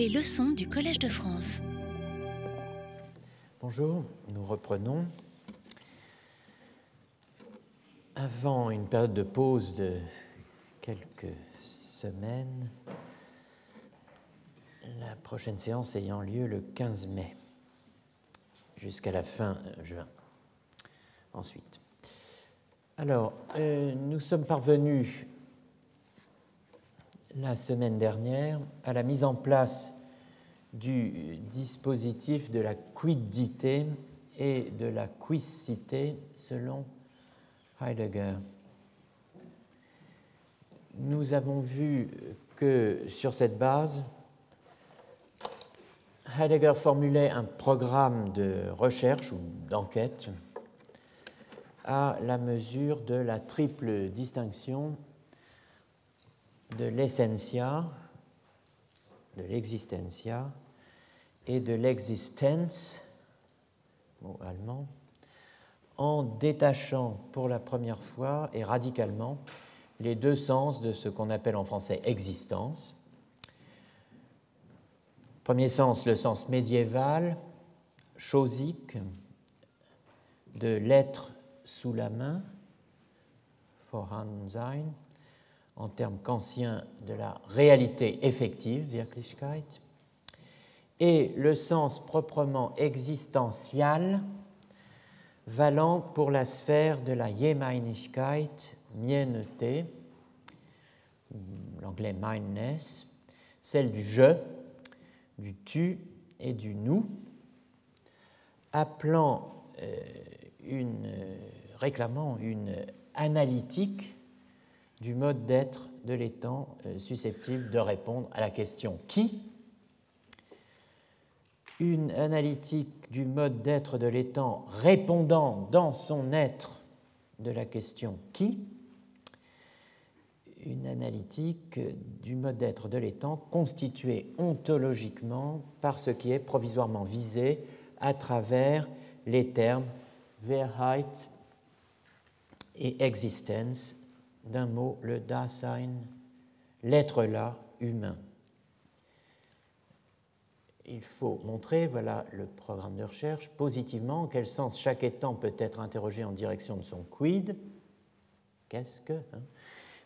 Les leçons du Collège de France. Bonjour, nous reprenons. Avant une période de pause de quelques semaines, la prochaine séance ayant lieu le 15 mai jusqu'à la fin juin. Ensuite. Alors, euh, nous sommes parvenus la semaine dernière à la mise en place du dispositif de la quiddité et de la quicité selon Heidegger. Nous avons vu que sur cette base, Heidegger formulait un programme de recherche ou d'enquête à la mesure de la triple distinction de l'essentia, de l'existencia et de l'existence, mot allemand, en détachant pour la première fois et radicalement les deux sens de ce qu'on appelle en français existence. Premier sens, le sens médiéval, chosique, de l'être sous la main, Vorhandensein, en termes kantiens de la réalité effective, Wirklichkeit, et le sens proprement existentiel, valant pour la sphère de la Gemeinigkeit, mienneté, l'anglais mindness, celle du je, du tu et du nous, appelant euh, une, réclamant une analytique du mode d'être de l'étang euh, susceptible de répondre à la question qui? Une analytique du mode d'être de l'étang répondant dans son être de la question qui? Une analytique du mode d'être de l'étang constituée ontologiquement par ce qui est provisoirement visé à travers les termes Wahrheit et Existence d'un mot, le Dasein, l'être là, humain. Il faut montrer, voilà le programme de recherche, positivement en quel sens chaque étant peut être interrogé en direction de son quid, qu'est-ce que, hein,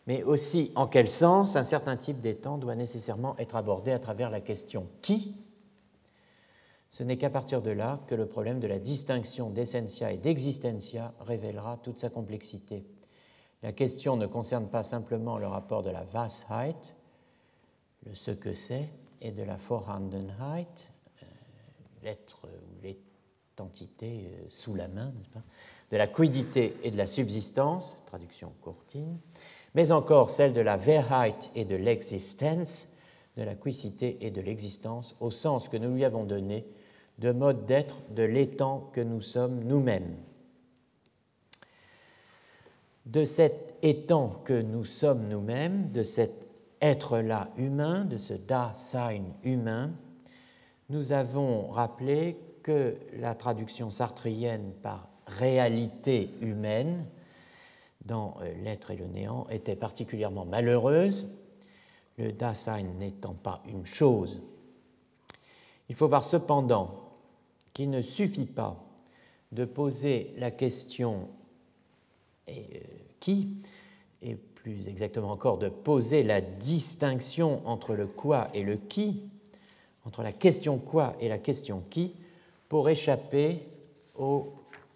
mais aussi en quel sens un certain type d'étang doit nécessairement être abordé à travers la question qui. Ce n'est qu'à partir de là que le problème de la distinction d'essentia et d'existentia révélera toute sa complexité. La question ne concerne pas simplement le rapport de la Washeit, le ce que c'est, et de la Vorhandenheit, euh, l'être ou l'étentité euh, sous la main, de la quiddité et de la subsistance, traduction courtine, mais encore celle de la Wahrheit et de l'existence, de la quicité et de l'existence, au sens que nous lui avons donné de mode d'être de l'étang que nous sommes nous-mêmes de cet étang que nous sommes nous-mêmes, de cet être-là humain, de ce Dasein humain, nous avons rappelé que la traduction sartrienne par réalité humaine dans euh, l'être et le néant était particulièrement malheureuse, le Dasein n'étant pas une chose. Il faut voir cependant qu'il ne suffit pas de poser la question et euh, qui, et plus exactement encore de poser la distinction entre le quoi et le qui, entre la question quoi et la question qui, pour échapper au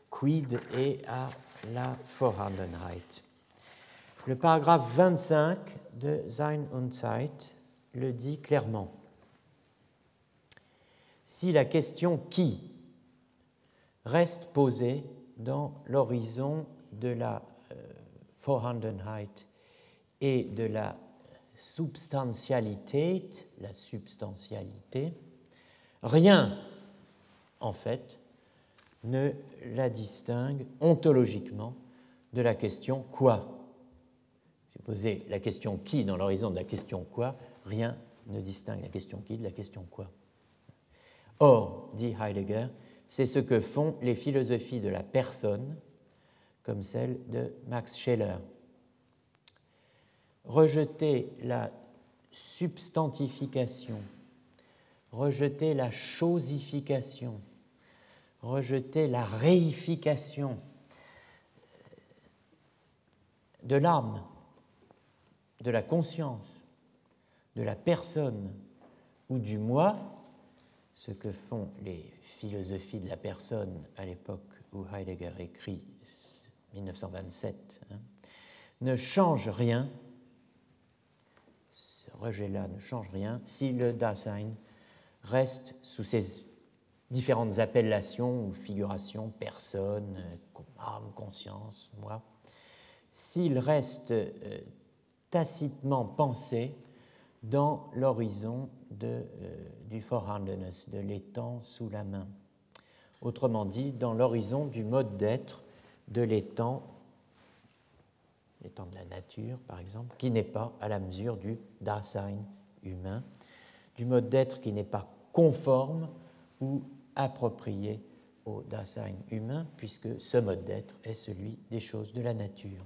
quid et à la Vorhandenheit. Le paragraphe 25 de Sein und Zeit le dit clairement. Si la question qui reste posée dans l'horizon de la euh, Vorhandenheit et de la substantialité, la substantialité, rien, en fait, ne la distingue ontologiquement de la question quoi. Si vous posez la question qui dans l'horizon de la question quoi, rien ne distingue la question qui de la question quoi. Or, dit Heidegger, c'est ce que font les philosophies de la personne comme celle de Max Scheler. Rejeter la substantification rejeter la chosification, rejeter la réification de l'âme, de la conscience, de la personne ou du moi, ce que font les philosophies de la personne à l'époque où Heidegger écrit 1927, hein, ne change rien, ce rejet-là ne change rien si le Dasein reste sous ses différentes appellations ou figurations, personne, âme, conscience, moi, s'il reste euh, tacitement pensé dans l'horizon euh, du Vorhandenes, de l'étang sous la main. Autrement dit, dans l'horizon du mode d'être de l'étang, l'étang de la nature par exemple, qui n'est pas à la mesure du Dasein humain, du mode d'être qui n'est pas conforme ou approprié au Dasein humain, puisque ce mode d'être est celui des choses de la nature.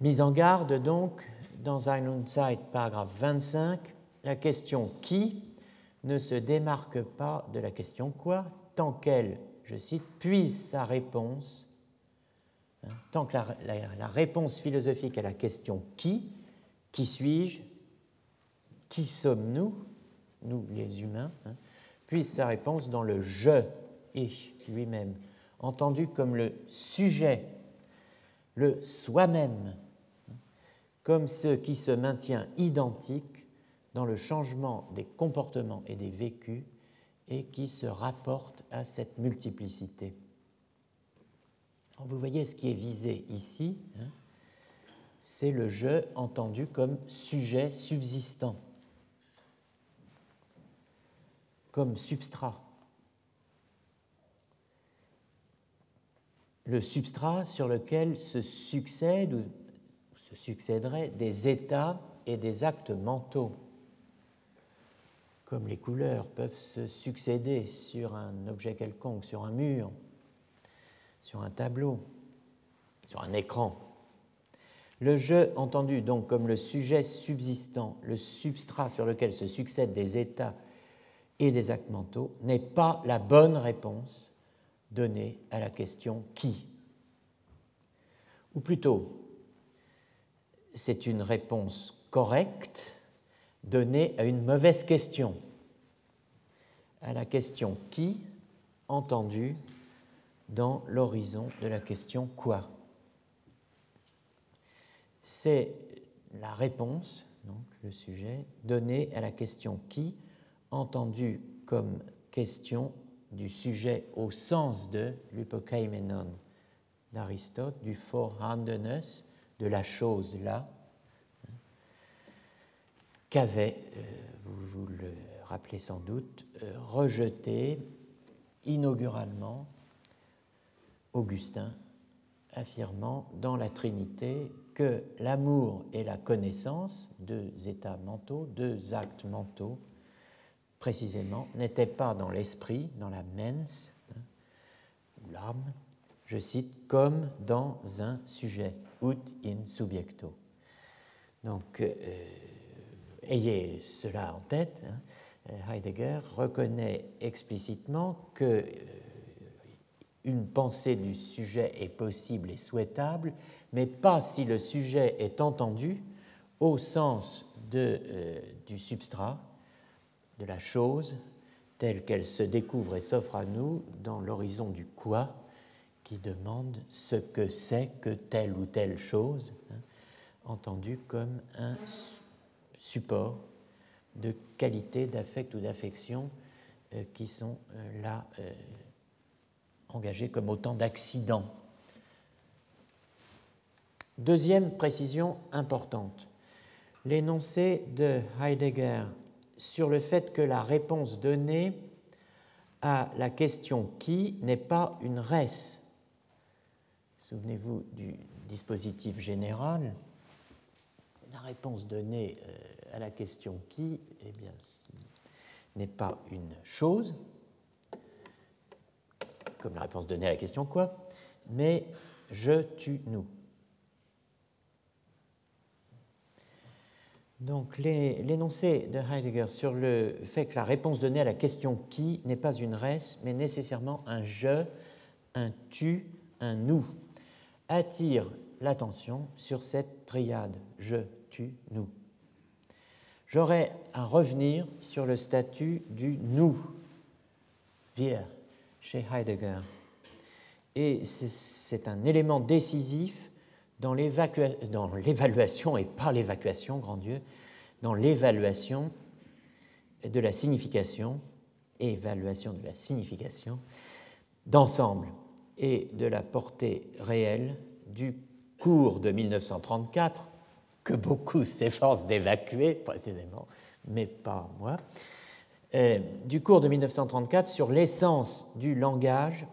Mise en garde donc, dans Ein und Zeit, paragraphe 25, la question qui ne se démarque pas de la question quoi, tant qu'elle, je cite, puise sa réponse, hein, tant que la, réponse philosophique à la question qui, qui suis-je, qui sommes-nous, nous les humains, hein, sa réponse dans le je, ich lui-même, entendu comme le sujet, le soi-même, comme ce qui se maintient identique dans le changement des comportements et des vécus et qui se rapporte à cette multiplicité. Vous voyez ce qui est visé ici, hein, c'est le je entendu comme sujet subsistant, comme substrat. Le substrat sur lequel se succèdent se succéderaient des états et des actes mentaux, comme les couleurs peuvent se succéder sur un objet quelconque, sur un mur, sur un tableau, sur un écran. Le jeu, entendu donc comme le sujet subsistant, le substrat sur lequel se succèdent des états et des actes mentaux, n'est pas la bonne réponse donnée à la question qui? Ou plutôt, c'est une réponse correcte donnée à une mauvaise question, à la question qui, entendue dans l'horizon de la question quoi. C'est la réponse, donc le sujet, donnée à la question qui, entendue comme question du sujet au sens de l'hypokaimenon d'Aristote, du vorhandenes, de la chose là, qu'avait, euh, vous, vous le rappelez sans doute, euh, rejeté inauguralement Augustin, affirmant dans la Trinité que l'amour et la connaissance, deux états mentaux, deux actes mentaux, précisément, n'étaient pas dans l'esprit, dans la mens, hein, ou l'âme, je cite, comme dans un sujet ut in subjecto. Donc, euh, ayez cela en tête. Hein. Heidegger reconnaît explicitement que euh, une pensée du sujet est possible et souhaitable, mais pas si le sujet est entendu au sens de, euh, du substrat, de la chose, telle qu'elle se découvre et s'offre à nous dans l'horizon du quoi, qui demande ce que c'est que telle ou telle chose, hein, entendu comme un support de qualité, d'affect ou d'affection euh, qui sont euh, là euh, engagés comme autant d'accidents. Deuxième précision importante, l'énoncé de Heidegger sur le fait que la réponse donnée à la question qui n'est pas une res, Souvenez-vous du dispositif général. La réponse donnée euh, à la question qui, eh bien, n'est pas une chose, comme la réponse donnée à la question quoi, mais je, tu, nous. Donc l'énoncé de Heidegger sur le fait que la réponse donnée à la question qui n'est pas une res, mais nécessairement un je, un tu, un nous, attire l'attention sur cette triade je, nous. J'aurais à revenir sur le statut du nous, wir, chez Heidegger. Et c'est un élément décisif dans l'évaluation, et pas l'évacuation, grand Dieu, dans l'évaluation de la signification, évaluation de la signification d'ensemble et de la portée réelle du cours de 1934, que beaucoup s'efforcent d'évacuer précisément, mais pas moi, euh, du cours de 1934 sur l'essence du langage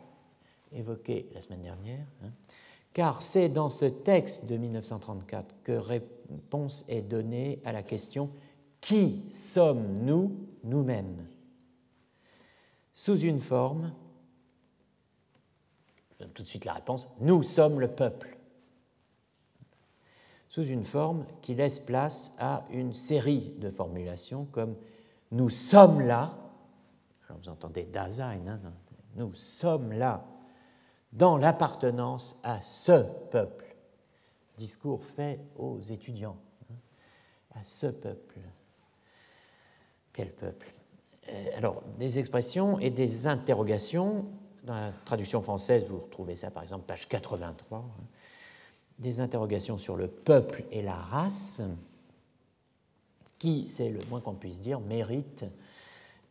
évoqué la semaine dernière, hein, car c'est dans ce texte de 1934 que réponse est donnée à la question Qui sommes-nous nous-mêmes? Sous une forme, tout de suite la réponse, Nous sommes le peuple. Sous une forme qui laisse place à une série de formulations comme Nous sommes là, alors vous entendez Dasein, hein, nous sommes là dans l'appartenance à ce peuple. Discours fait aux étudiants, hein, à ce peuple. Quel peuple? Euh, Alors, des expressions et des interrogations. Dans la traduction française, vous retrouvez ça par exemple, page 83. Hein. Des interrogations sur le peuple et la race, qui, c'est le moins qu'on puisse dire, méritent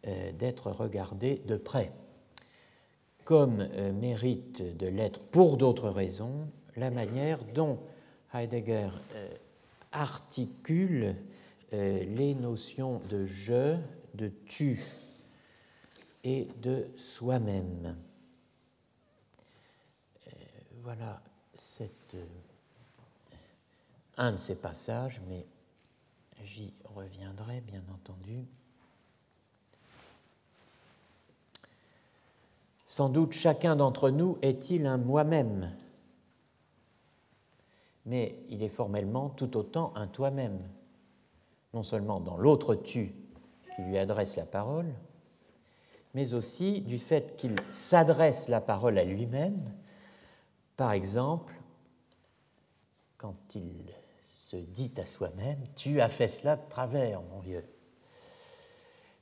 euh, d'être regardées de près comme euh, mérite de l'être pour d'autres raisons la manière dont Heidegger euh, articule euh, les notions de je, de tu et de soi-même. Voilà un de ces passages, mais j'y reviendrai bien entendu. Sans doute chacun d'entre nous est-il un moi-même, mais il est formellement tout autant un toi-même, non seulement dans l'autre tu qui lui adresse la parole, mais aussi du fait qu'il s'adresse la parole à lui-même, par exemple, quand il se dit à soi-même, tu as fait cela de travers, mon vieux.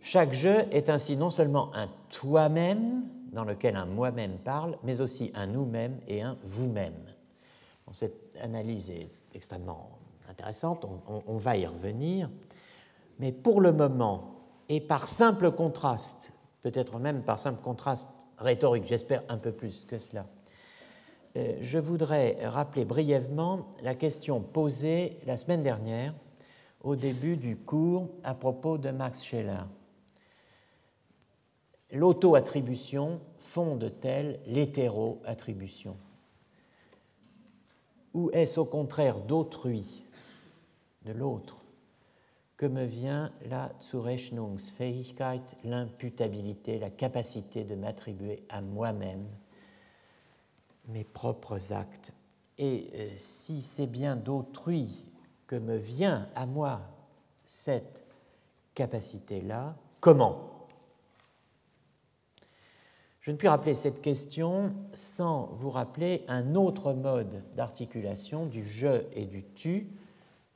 Chaque jeu est ainsi non seulement un toi-même, dans lequel un moi-même parle, mais aussi un nous-mêmes et un vous-même. cette analyse est extrêmement intéressante, on, va y revenir, mais pour le moment, et par simple contraste, peut-être même par simple contraste rhétorique, j'espère un peu plus que cela, je voudrais rappeler brièvement la question posée la semaine dernière au début du cours à propos de Max Scheler l'auto-attribution fonde-t-elle l'hétéro-attribution? Ou est-ce au contraire d'autrui, de l'autre, que me vient la Zurechnungsfähigkeit, l'imputabilité, la capacité de m'attribuer à moi-même? Mes propres actes. Et euh, si c'est bien d'autrui que me vient à moi cette capacité-là, comment? Je ne puis rappeler cette question sans vous rappeler un autre mode d'articulation du je et du tu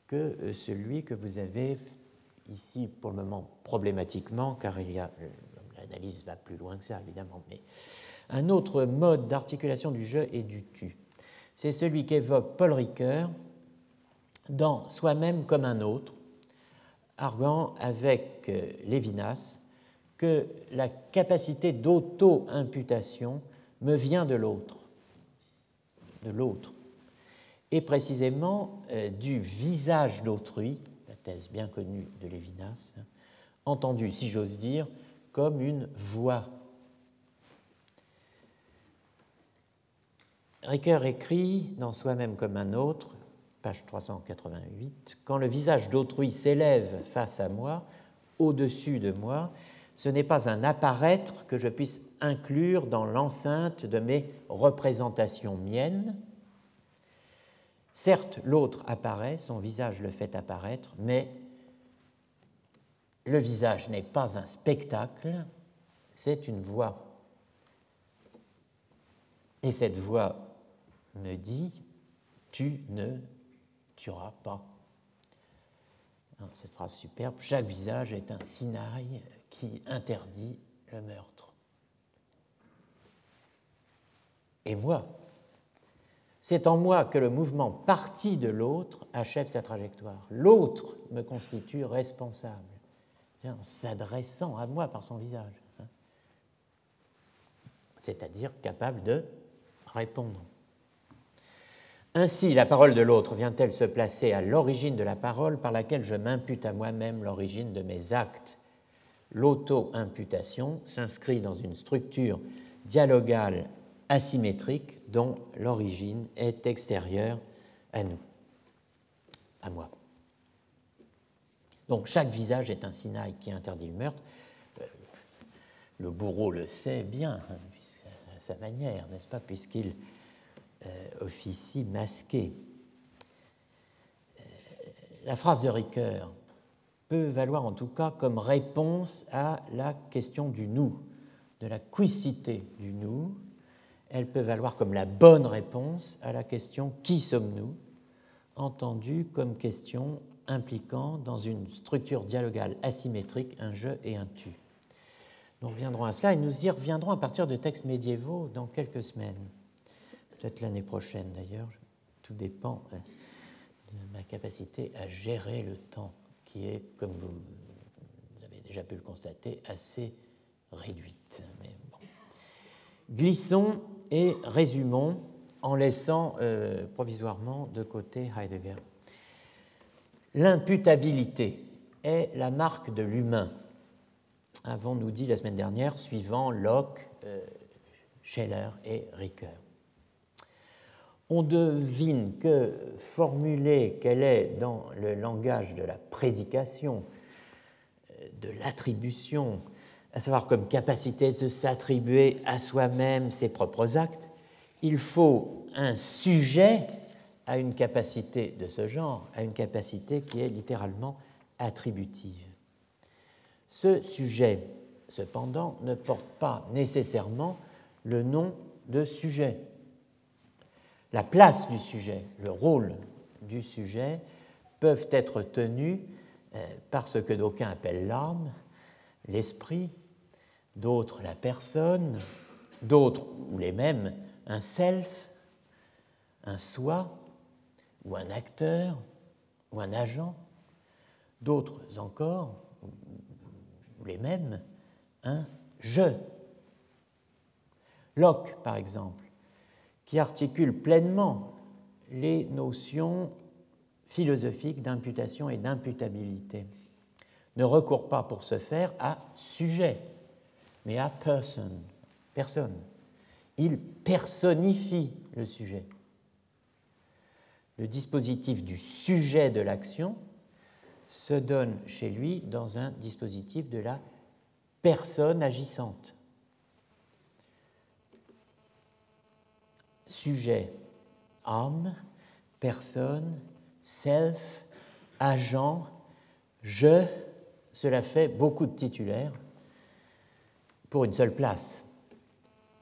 que euh, celui que vous avez ici pour le moment problématiquement, car il y a euh, l'analyse va plus loin que ça évidemment, mais un autre mode d'articulation du je et du tu. C'est celui qu'évoque Paul Ricoeur dans Soi-même comme un autre, arguant avec euh, Lévinas que la capacité d'auto-imputation me vient de l'autre, de l'autre, et précisément euh, du visage d'autrui, la thèse bien connue de Lévinas, entendue, si j'ose dire, comme une voix. Ricoeur écrit dans Soi-même comme un autre, page 388, Quand le visage d'autrui s'élève face à moi, au-dessus de moi, ce n'est pas un apparaître que je puisse inclure dans l'enceinte de mes représentations miennes. Certes, l'autre apparaît, son visage le fait apparaître, mais le visage n'est pas un spectacle, c'est une voix. Et cette voix me dit, tu ne tueras pas. Cette phrase superbe, chaque visage est un sinaï qui interdit le meurtre. Et moi, c'est en moi que le mouvement parti de l'autre achève sa trajectoire. L'autre me constitue responsable, en s'adressant à moi par son visage, hein. c'est-à-dire capable de répondre. Ainsi, la parole de l'autre vient-elle se placer à l'origine de la parole par laquelle je m'impute à moi-même l'origine de mes actes? L'auto-imputation s'inscrit dans une structure dialogale asymétrique dont l'origine est extérieure à nous, à moi. Donc chaque visage est un sinaï qui interdit le meurtre. Euh, le bourreau le sait bien, hein, à sa manière, n'est-ce pas, puisqu'il officie masqué. Euh, la phrase de Ricoeur peut valoir en tout cas comme réponse à la question du nous, de la quicité du nous. Elle peut valoir comme la bonne réponse à la question qui sommes-nous, entendue comme question impliquant dans une structure dialogale asymétrique un je et un tu. Nous reviendrons à cela et nous y reviendrons à partir de textes médiévaux dans quelques semaines, peut-être l'année prochaine d'ailleurs, tout dépend hein, de ma capacité à gérer le temps qui est, comme vous, avez déjà pu le constater, assez réduite. Glissons et résumons en laissant euh, provisoirement de côté Heidegger. L'imputabilité est la marque de l'humain, avons-nous dit la semaine dernière, suivant Locke, euh, Scheller et Ricoeur. On devine que formuler qu'elle est dans le langage de la prédication, euh, de l'attribution, à savoir comme capacité de s'attribuer à soi-même ses propres actes, il faut un sujet à une capacité de ce genre, à une capacité qui est littéralement attributive. Ce sujet, cependant, ne porte pas nécessairement le nom de sujet. La place du sujet, le rôle du sujet peuvent être tenus euh, par ce que d'aucuns appellent l'âme, l'esprit, d'autres la personne, d'autres, ou les mêmes, un self, un soi, ou un acteur, ou un agent, d'autres encore, ou les mêmes, un je. Locke, par exemple, qui articule pleinement les notions philosophiques d'imputation et d'imputabilité, ne recourt pas pour ce faire à sujet, mais à person, personne. Il personnifie le sujet le dispositif du sujet de l'action se donne chez lui dans un dispositif de la personne agissante. Sujet, âme, personne, self, agent, je, cela fait beaucoup de titulaires pour une seule place,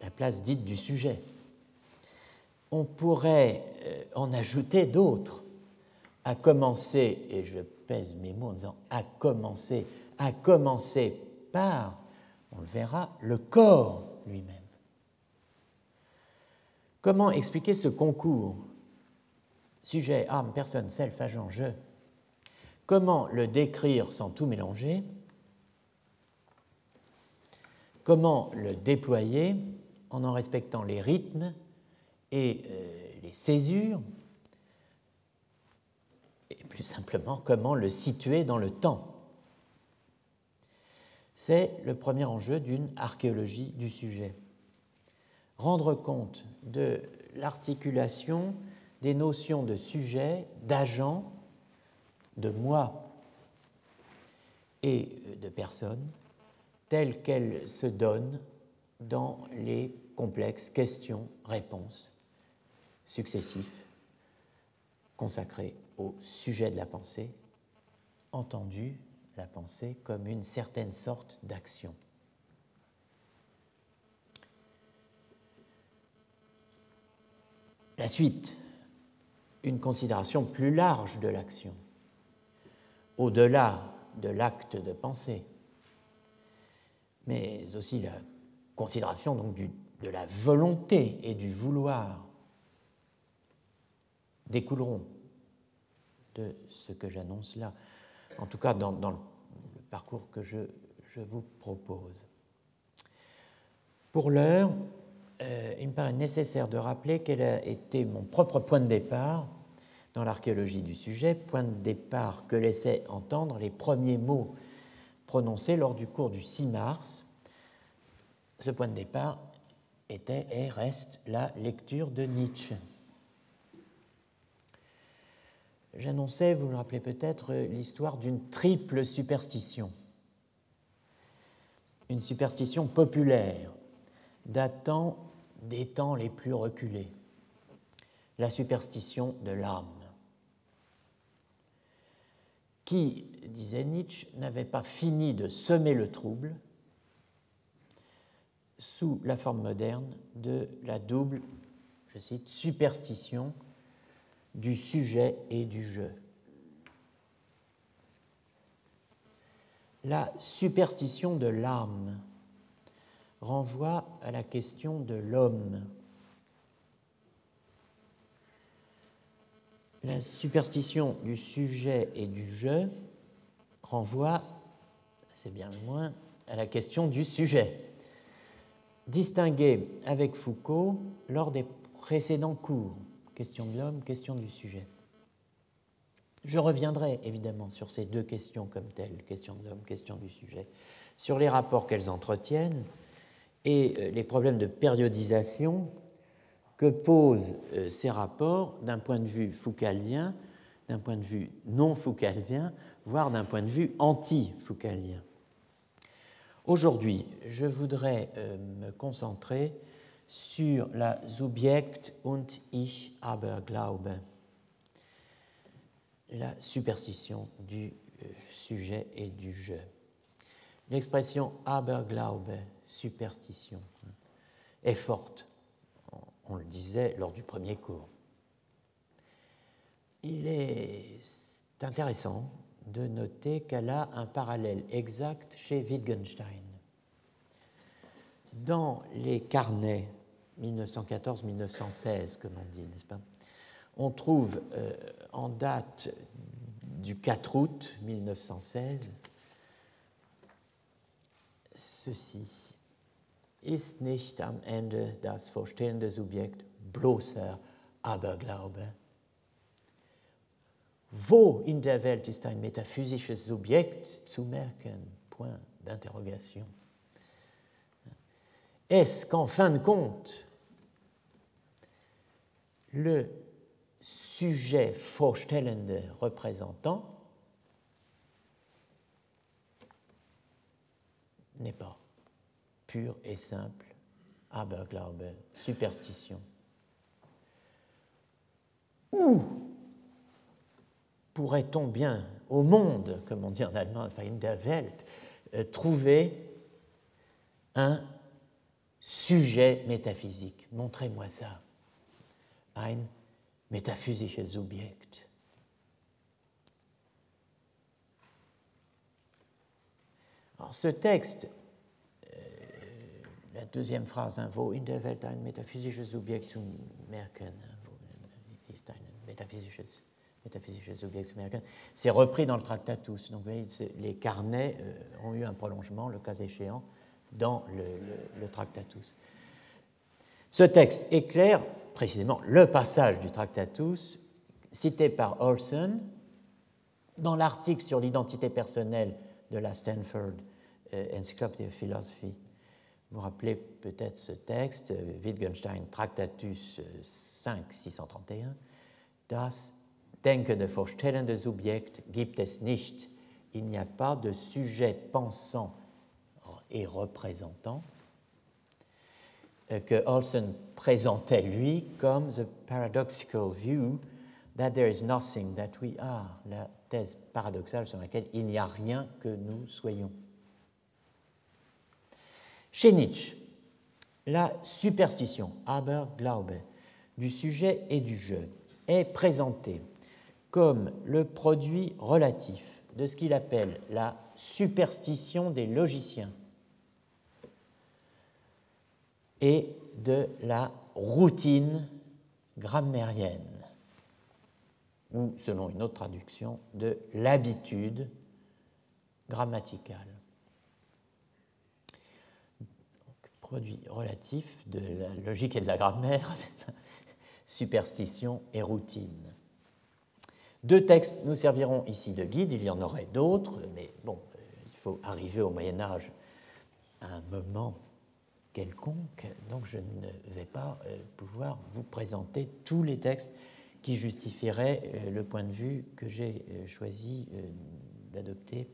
la place dite du sujet. On pourrait euh, en ajouter d'autres, à commencer, et je pèse mes mots en disant à commencer, à commencer par, on le verra, le corps lui-même. Comment expliquer ce concours? Sujet, âme, personne, self, agent, je. Comment le décrire sans tout mélanger? Comment le déployer en en respectant les rythmes et euh, les césures, et plus simplement comment le situer dans le temps? C'est le premier enjeu d'une archéologie du sujet. Rendre compte de l'articulation des notions de sujet, d'agent, de moi et de personne, telles qu'elles se donnent dans les complexes questions-réponses successifs consacrés au sujet de la pensée, entendu la pensée comme une certaine sorte d'action. La suite, une considération plus large de l'action, au-delà de l'acte de pensée, mais aussi la considération de la volonté et du vouloir découleront de ce que j'annonce là, en tout cas dans, le parcours que je, vous propose. Pour l'heure, euh, il me paraît nécessaire de rappeler quel a été mon propre point de départ dans l'archéologie du sujet, point de départ que laissaient entendre les premiers mots prononcés lors du cours du 6 mars. Ce point de départ était et reste la lecture de Nietzsche j'annonçais, vous le rappelez peut-être, l'histoire d'une triple superstition. Une superstition populaire datant des temps les plus reculés. La superstition de l'âme, qui, disait Nietzsche, n'avait pas fini de semer le trouble sous la forme moderne de la double, je cite, superstition du sujet et du jeu. La superstition de l'âme renvoie à la question de l'homme. La superstition du sujet et du jeu renvoie, c'est bien le moins, à la question du sujet, distinguée avec Foucault lors des précédents cours question de l'homme, question du sujet. Je reviendrai évidemment sur ces deux questions comme telles, question de l'homme, question du sujet, sur les rapports qu'elles entretiennent et euh, les problèmes de périodisation que posent euh, ces rapports d'un point de vue foucaldien, d'un point de vue non foucaldien, voire d'un point de vue anti-foucaldien. Aujourd'hui, je voudrais euh, me concentrer sur la Subjekt und Ich aber glaube, la superstition du sujet et du je. L'expression Aberglaube, superstition, est forte, on le disait lors du premier cours. Il est intéressant de noter qu'elle a un parallèle exact chez Wittgenstein dans les carnets 1914-1916, comme on dit, n'est-ce pas On trouve euh, en date du 4 août 1916 ceci. Ist nicht am Ende das vorstellende Subjekt bloßer Aberglaube? Wo in der Welt ist ein metaphysisches Subjekt zu merken? Point d'interrogation est-ce qu'en fin de compte, le sujet vorstellende représentant n'est pas pur et simple Aberglaube, superstition Où pourrait-on bien, au monde, comme on dit en allemand, euh, trouver un sujet métaphysique? Montrez-moi ça. Ein metaphysisches Subjekt. Alors, ce texte, la deuxième phrase, hein, wo in der Welt ein metaphysisches Subjekt zu merken, hein, ist c'est repris dans le Tractatus. Donc, vous voyez, les carnets euh, ont eu un prolongement, le cas échéant, dans le, Tractatus. Ce texte éclaire précisément le passage du Tractatus cité par Olson dans l'article sur l'identité personnelle de la Stanford euh, Encyclopedia of Philosophy. Vous rappelez peut-être ce texte, Wittgenstein, Tractatus 5, 631. Das denkende vorstellende Subjekt gibt es nicht. Il n'y a pas de sujet pensant et représentant, euh, que Olson présentait lui comme the paradoxical view that there is nothing that we are, la thèse paradoxale sur laquelle il n'y a rien que nous soyons. Chez Nietzsche, la superstition, Aberglaube, du sujet et du jeu est présentée comme le produit relatif de ce qu'il appelle la superstition des logiciens et de la routine grammairienne, ou selon une autre traduction, de l'habitude grammaticale. Produit relatif de la logique et de la grammaire, superstition et routine. Deux textes nous serviront ici de guide, il y en aurait d'autres, mais bon, il faut arriver au Moyen Âge à un moment quelconque, donc je ne vais pas euh, pouvoir vous présenter tous les textes qui justifieraient euh, le point de vue que j'ai euh, choisi d'adopter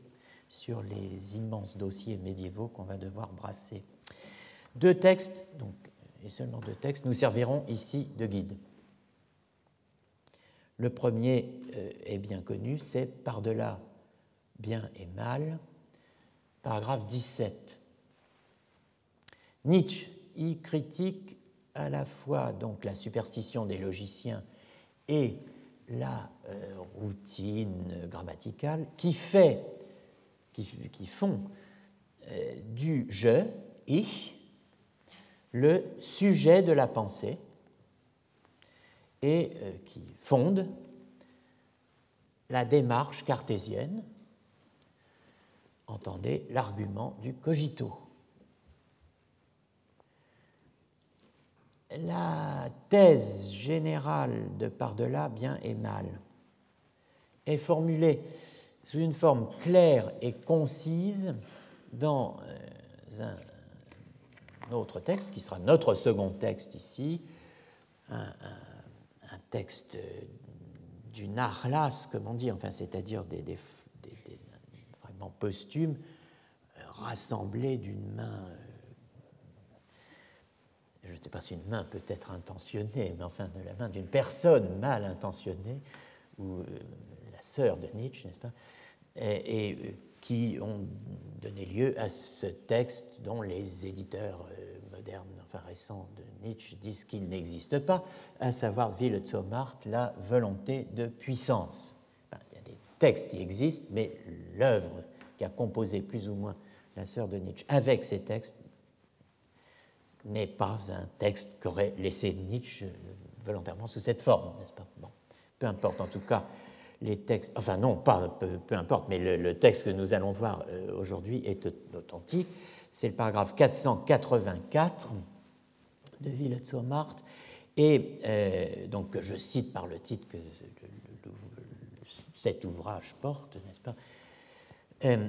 sur les immenses dossiers médiévaux qu'on va devoir brasser. Deux textes, donc, et seulement deux textes, nous serviront ici de guide. Le premier est bien connu, c'est Par-delà bien et mal, paragraphe 17. Nietzsche y critique à la fois donc la superstition des logiciens et la euh, routine grammaticale qui, fait, qui, font euh, du je, ich, le sujet de la pensée et euh, qui fondent la démarche cartésienne, entendez l'argument du cogito. la thèse générale de par-delà bien et mal est formulée sous une forme claire et concise dans euh, autre texte, qui sera notre second texte ici, un, texte du narlas, comme on dit, enfin, c'est-à-dire des, fragments posthumes euh, rassemblés d'une main euh, je ne sais pas si une main peut être intentionnée, mais enfin de la main d'une personne mal intentionnée, ou euh, la sœur de Nietzsche, n'est-ce pas, et, qui ont donné lieu à ce texte dont les éditeurs modernes, enfin récents de Nietzsche, disent qu'il n'existe pas, à savoir Wille la volonté de puissance. il y a des textes qui existent, mais l'œuvre qui a composé plus ou moins la sœur de Nietzsche avec ces textes n'est pas un texte qu'aurait laissé Nietzsche volontairement sous cette forme, n'est-ce pas? Bon. Peu importe, en tout cas, les textes, enfin non, pas peu, importe, mais le, texte que nous allons voir euh, aujourd'hui est authentique. C'est le paragraphe 484 de Villette sur Marthe, et euh, donc je cite par le titre que cet ouvrage porte, n'est-ce pas? Euh,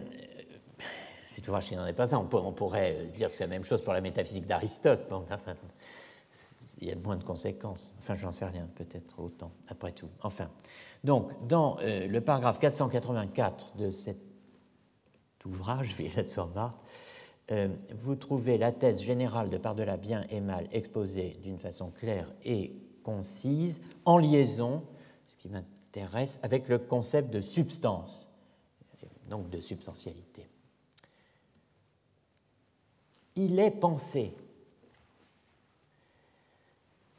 cet ouvrage qui n'en est pas un. On, pourrait dire que c'est la même chose pour la métaphysique d'Aristote. il y a moins de conséquences. Enfin, j'en sais rien, peut-être autant, après tout. Enfin, donc, dans euh, le paragraphe 484 de cet ouvrage, Villette sur euh, vous trouvez la thèse générale de par-delà bien et mal exposée d'une façon claire et concise, en liaison, ce qui m'intéresse, avec le concept de substance, donc de substantialité il est pensé.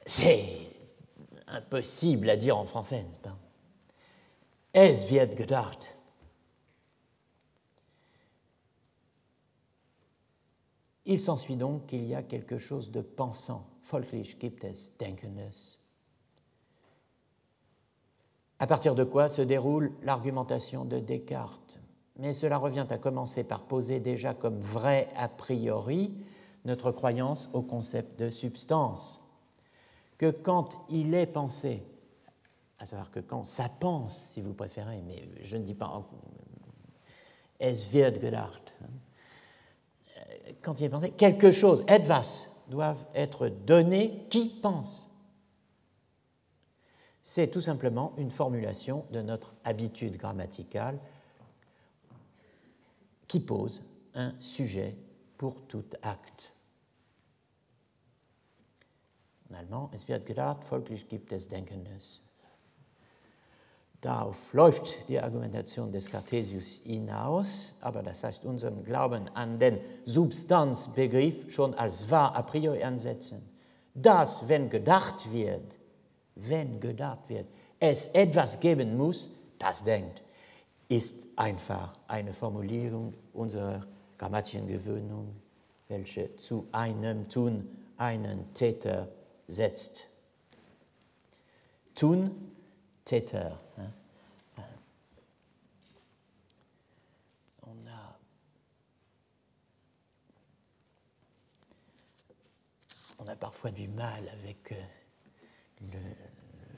C'est impossible à dire en français, n'est-ce pas? Es wird gedacht. Il s'ensuit donc qu'il y a quelque chose de pensant. Folglich gibt es Denkendes. À partir de quoi se déroule l'argumentation de Descartes mais cela revient à commencer par poser déjà comme vrai a priori notre croyance au concept de substance, que quand il est pensé, à savoir que quand ça pense, si vous préférez, mais je ne dis pas es wird gedacht, quand il est pensé, quelque chose, etwas, doivent être donné qui pense. C'est tout simplement une formulation de notre habitude grammaticale qui pose un sujet pour tout acte. En allemand, es wird gedacht, folglich gibt es Denkendes. Darauf läuft die Argumentation des Cartesius hinaus, aber das heißt unseren Glauben an den Substanzbegriff schon als wahr a priori ansetzen. Dass, wenn gedacht wird, wenn gedacht wird, es etwas geben muss, das denkt, ist einfach eine Formulierung unserer grammatischen Gewöhnung, welche zu einem Tun einen Täter setzt. Tun, Täter. On a, on a parfois du mal avec euh, le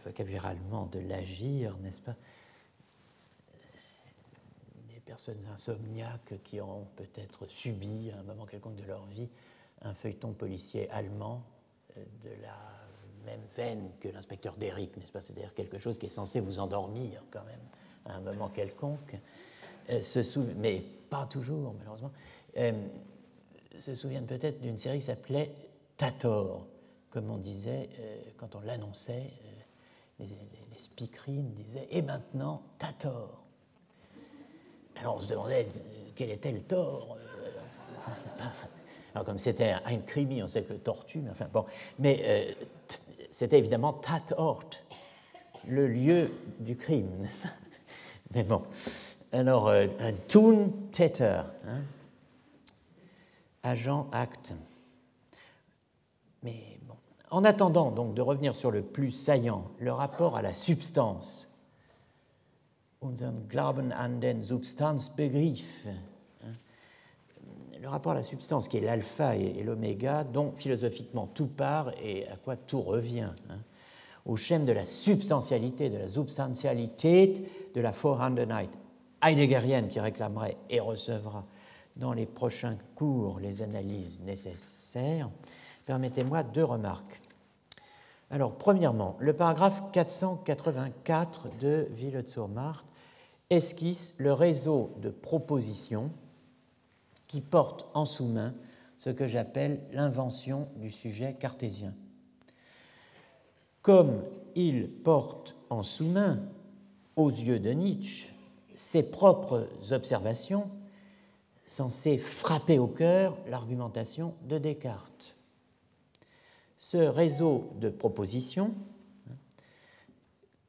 vocabulaire allemand de l'agir, n'est-ce pas? Les personnes insomniaques qui ont peut-être subi à un moment quelconque de leur vie un feuilleton policier allemand euh, de la même veine que l'inspecteur d'Eric, n'est-ce pas? C'est-à-dire quelque chose qui est censé vous endormir quand même à un moment quelconque, euh, se mais pas toujours malheureusement, euh, se souviennent peut-être d'une série qui s'appelait Tator, comme on disait quand on l'annonçait, les, les, speakerines disaient Et maintenant, Tator. Alors on se demandait quel était le tort Alors, comme c'était un crimi, on sait que tortue, mais enfin bon. Mais euh, c'était évidemment Tatort, le lieu du crime. mais bon. Alors, euh, un Toon Täter, hein, agent acte. Mais bon. En attendant donc de revenir sur le plus saillant, le rapport à la substance, unseren Glauben an den Substanzbegriff, le rapport à la substance, qui est l'alpha et, l'oméga, dont philosophiquement tout part et à quoi tout revient. Hein, au schème de la substantialité, de la substantialité de la Vorhandenheit heideggerienne qui réclamerait et recevra dans les prochains cours les analyses nécessaires, permettez-moi deux remarques. Alors, premièrement, le paragraphe 484 de Ville-sur-Marthe esquisse le réseau de propositions qui porte en sous-main ce que j'appelle l'invention du sujet cartésien. Comme il porte en sous-main, aux yeux de Nietzsche, ses propres observations censées frapper au cœur l'argumentation de Descartes. Ce réseau de propositions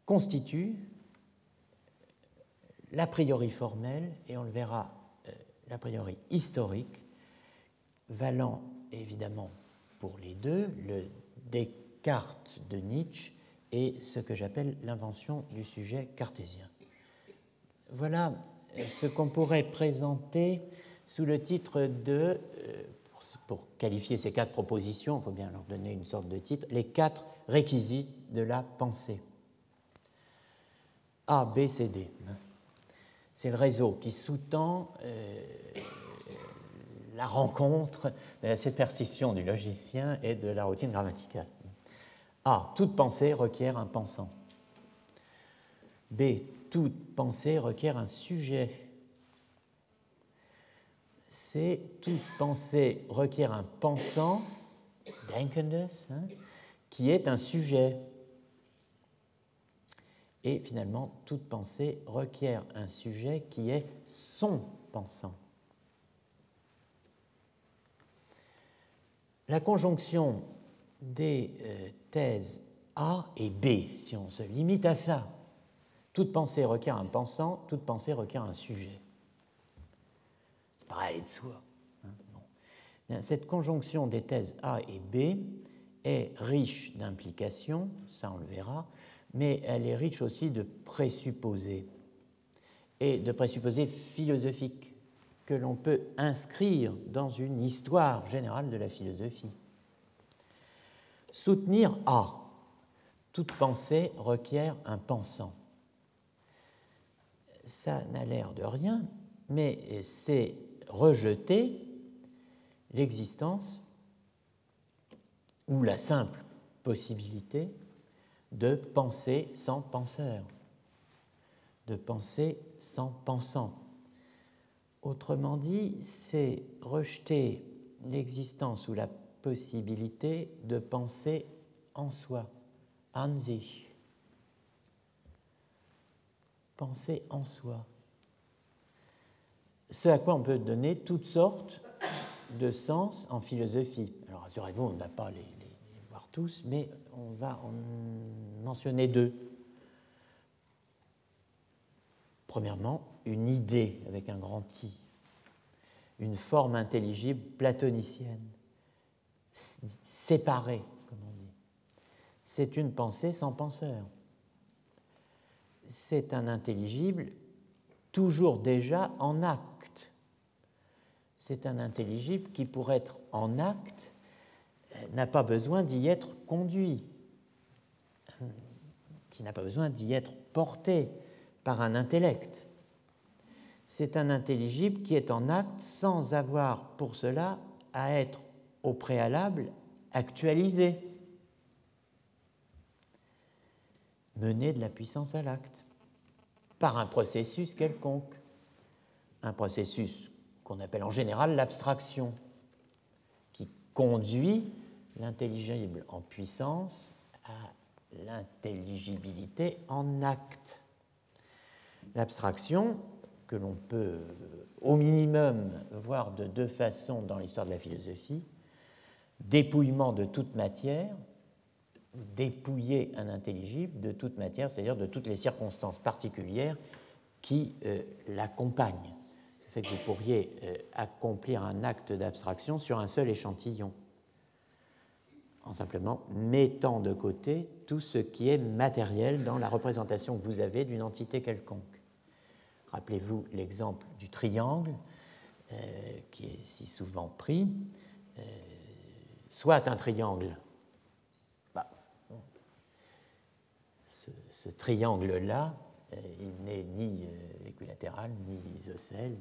constitue l'a priori formel, et on le verra l'a priori historique, valant évidemment pour les deux, le Descartes de Nietzsche et ce que j'appelle l'invention du sujet cartésien. Voilà ce qu'on pourrait présenter sous le titre de, euh, pour qualifier ces quatre propositions, il faut bien leur donner une sorte de titre, les quatre réquisites de la pensée. A, B, C, D. C'est le réseau qui sous-tend euh, la rencontre de la superstition du logicien et de la routine grammaticale. A. Toute pensée requiert un pensant. B. Toute pensée requiert un sujet. C. Toute pensée requiert un pensant, denkendes, hein, qui est un sujet. Et finalement, toute pensée requiert un sujet qui est son pensant. La conjonction des euh, thèses A et B, si on se limite à ça, toute pensée requiert un pensant, toute pensée requiert un sujet. C'est pas aller de soi. Hein, cette conjonction des thèses A et B est riche d'implications, ça on le verra, mais elle est riche aussi de présupposés, et de présupposés philosophiques que l'on peut inscrire dans une histoire générale de la philosophie. Soutenir A. Toute pensée requiert un pensant. Ça n'a l'air de rien, mais c'est rejeter l'existence ou la simple possibilité de penser sans penseur, de penser sans pensant. Autrement dit, c'est rejeter l'existence ou la possibilité de penser en soi, an sich. pensée en soi. Ce à quoi on peut donner toutes sortes de sens en philosophie. Alors rassurez-vous, on ne va pas les, mais on va en mentionner deux. Premièrement, une idée avec un grand I, une forme intelligible platonicienne, séparée, comme on dit. C'est une pensée sans penseur. C'est un intelligible toujours déjà en acte. C'est un intelligible qui, pour être en acte, n'a pas besoin d'y être conduit, qui n'a pas besoin d'y être porté par un intellect. C'est un intelligible qui est en acte sans avoir pour cela à être au préalable actualisé, mené de la puissance à l'acte par un processus quelconque, un processus qu'on appelle en général l'abstraction, qui conduit l'intelligible en puissance à l'intelligibilité en acte. L'abstraction, que l'on peut au minimum voir de deux façons dans l'histoire de la philosophie, dépouillement de toute matière, dépouiller un intelligible de toute matière, c'est-à-dire de toutes les circonstances particulières qui euh, l'accompagnent. Ce fait que vous pourriez euh, accomplir un acte d'abstraction sur un seul échantillon, en simplement mettant de côté tout ce qui est matériel dans la représentation que vous avez d'une entité quelconque. Rappelez-vous l'exemple du triangle, euh, qui est si souvent pris. soit un triangle ce triangle-là, euh, il n'est ni euh, équilatéral, ni isocèle,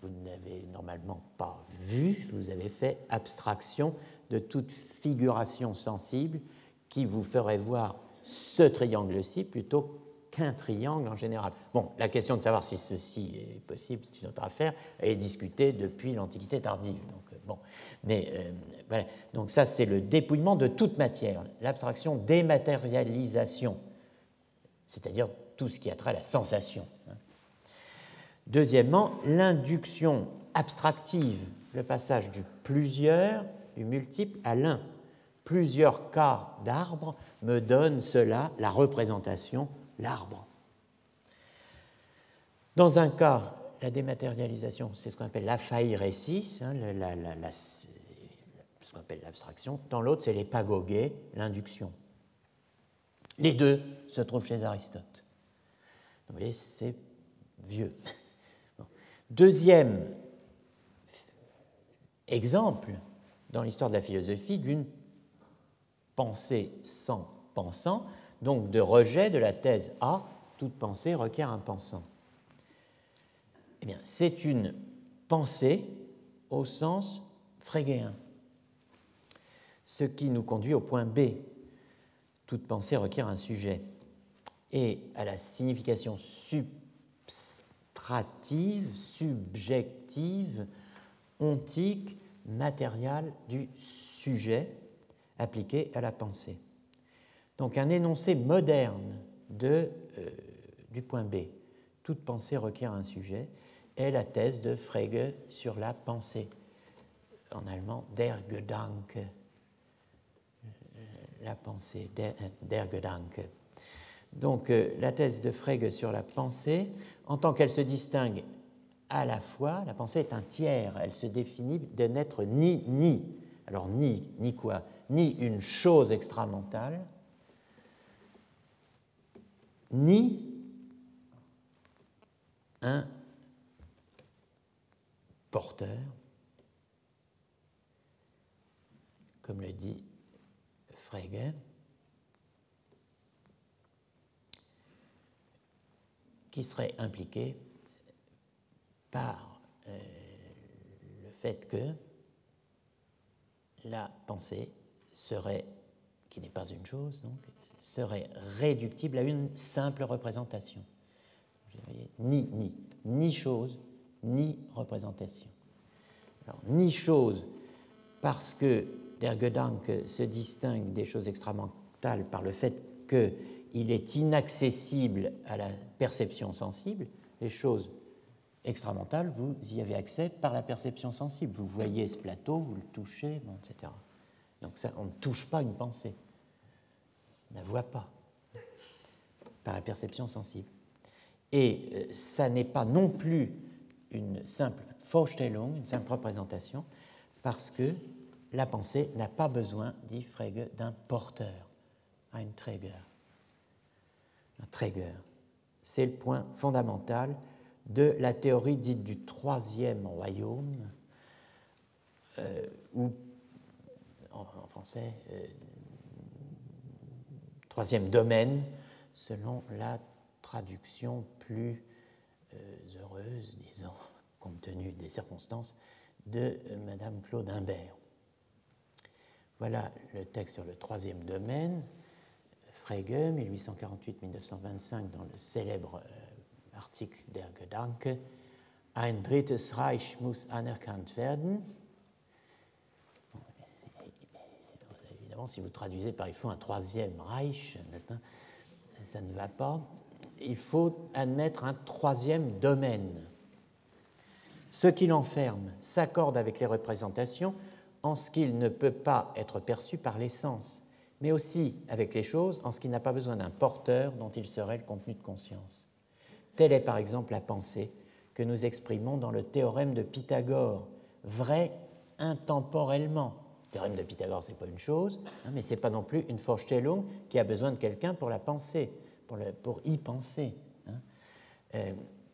vous ne l'avez normalement pas vu, vous avez fait abstraction de toute figuration sensible qui vous ferait voir ce triangle-ci plutôt qu'un triangle en général. Bon, la question de savoir si ceci est possible, c'est une autre affaire, est discutée depuis l'Antiquité tardive. Donc, euh, bon. Mais voilà. Donc ça, c'est le dépouillement de toute matière, l'abstraction dématérialisation c'est-à-dire tout ce qui a trait à la sensation. Hein. Deuxièmement, l'induction abstractive, le passage du plusieurs, du multiple à l'un. Plusieurs cas d'arbre me donnent cela, la représentation, l'arbre. Dans un cas, la dématérialisation, c'est ce qu'on appelle hein, ce qu'on appelle l'abstraction. Dans l'autre, c'est l'épagogé, l'induction. Les deux se trouvent chez Aristote. Vous voyez, c'est vieux. Deuxième exemple dans l'histoire de la philosophie d'une pensée sans pensant, donc de rejet de la thèse A, toute pensée requiert un pensant. Eh bien, c'est une pensée au sens frégéen, ce qui nous conduit au point B toute pensée requiert un sujet. Et à la signification subjective, ontique, matérielle du sujet appliqué à la pensée. Donc un énoncé moderne de, euh, du point B, toute pensée requiert un sujet, est la thèse de Frege sur la pensée, en allemand der Gedanke la pensée, der Gedanke. Donc euh, la thèse de Frege sur la pensée, en tant qu'elle se distingue à la fois, la pensée est un tiers, elle se définit de n'être ni ni. Alors ni, ni quoi? Ni une chose extramentale, ni un porteur, comme le dit Frege, qui serait impliqué par euh, le fait que la pensée serait, qui n'est pas une chose, donc, serait réductible à une simple représentation. Ni, ni, ni chose, ni représentation. Alors, ni chose, parce que Der Gedanke se distingue des choses extramentales par le fait il est inaccessible à la perception sensible, les choses extramentales, vous y avez accès par la perception sensible. Vous voyez ce plateau, vous le touchez, etc. Donc ça, on ne touche pas une pensée, on ne la voit pas par la perception sensible. Et euh, ça n'est pas non plus une simple Vorstellung, une simple représentation, parce que la pensée n'a pas besoin, dit Frege, d'un porteur, un Träger. Un Träger. C'est le point fondamental de la théorie dite du troisième royaume, euh, ou en, français, euh, troisième domaine, selon la traduction plus euh, heureuse, disons, compte tenu des circonstances, de Madame Claude Imbert. Voilà le texte sur le troisième domaine, Frege, 1848-1925, dans le célèbre article der Gedanke, ein drittes Reich muss anerkannt werden. Évidemment, si vous traduisez par il faut un troisième Reich, ça ne va pas. Il faut admettre un troisième domaine. Ce qui l'enferme s'accorde avec les représentations en ce qu'il ne peut pas être perçu par les sens, mais aussi avec les choses en ce qu'il n'a pas besoin d'un porteur dont il serait le contenu de conscience. Telle est par exemple la pensée que nous exprimons dans le théorème de Pythagore, vrai intemporellement. Le théorème de Pythagore, ce n'est pas une chose, hein, mais ce n'est pas non plus une Vorstellung qui a besoin de quelqu'un pour la penser, pour, y penser. Hein. Euh,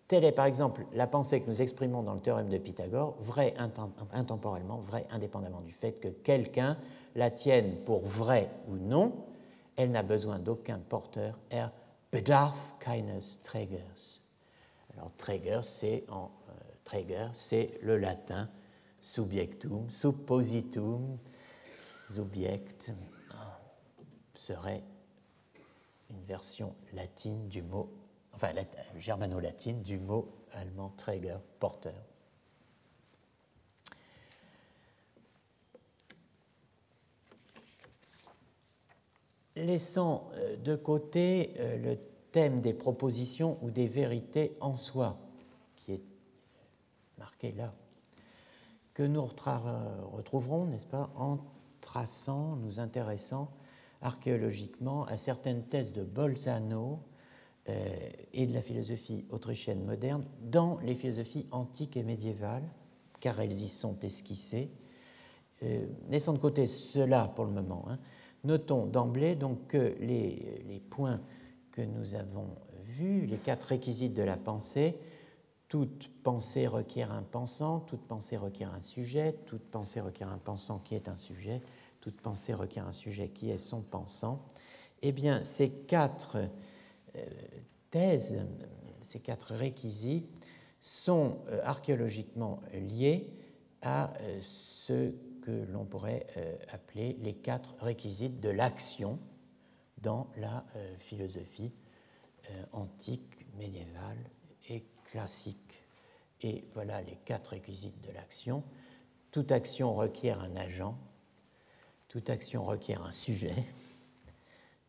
telle est par exemple la pensée que nous exprimons dans le théorème de Pythagore, vrai intemporellement, vrai indépendamment du fait que quelqu'un la tienne pour vraie ou non, elle n'a besoin d'aucun porteur, er bedarf keines Trägers. Alors Träger, c'est en euh, c'est le latin subjectum, suppositum, subject serait une version latine du mot, enfin germano-latine du mot allemand Träger, porteur. laissant euh, de côté euh, le thème des propositions ou des vérités en soi, qui est marqué là, que nous retrouverons, n'est-ce pas, en traçant, nous intéressant archéologiquement à certaines thèses de Bolzano et de la philosophie autrichienne moderne dans les philosophies antiques et médiévales, car elles y sont esquissées. laissons de côté cela pour le moment. Hein, Notons d'emblée donc que les, points que nous avons vus, les quatre réquisites de la pensée, toute pensée requiert un pensant, toute pensée requiert un sujet, toute pensée requiert un pensant qui est un sujet, toute pensée requiert un sujet qui est son pensant. Eh bien, ces quatre euh, thèses, ces quatre réquisites sont euh, archéologiquement liés à euh, ce que l'on pourrait euh, appeler les quatre réquisites de l'action dans la euh, philosophie euh, antique, médiévale et classique. Et voilà les quatre réquisites de l'action. Toute action requiert un agent, toute action requiert un sujet,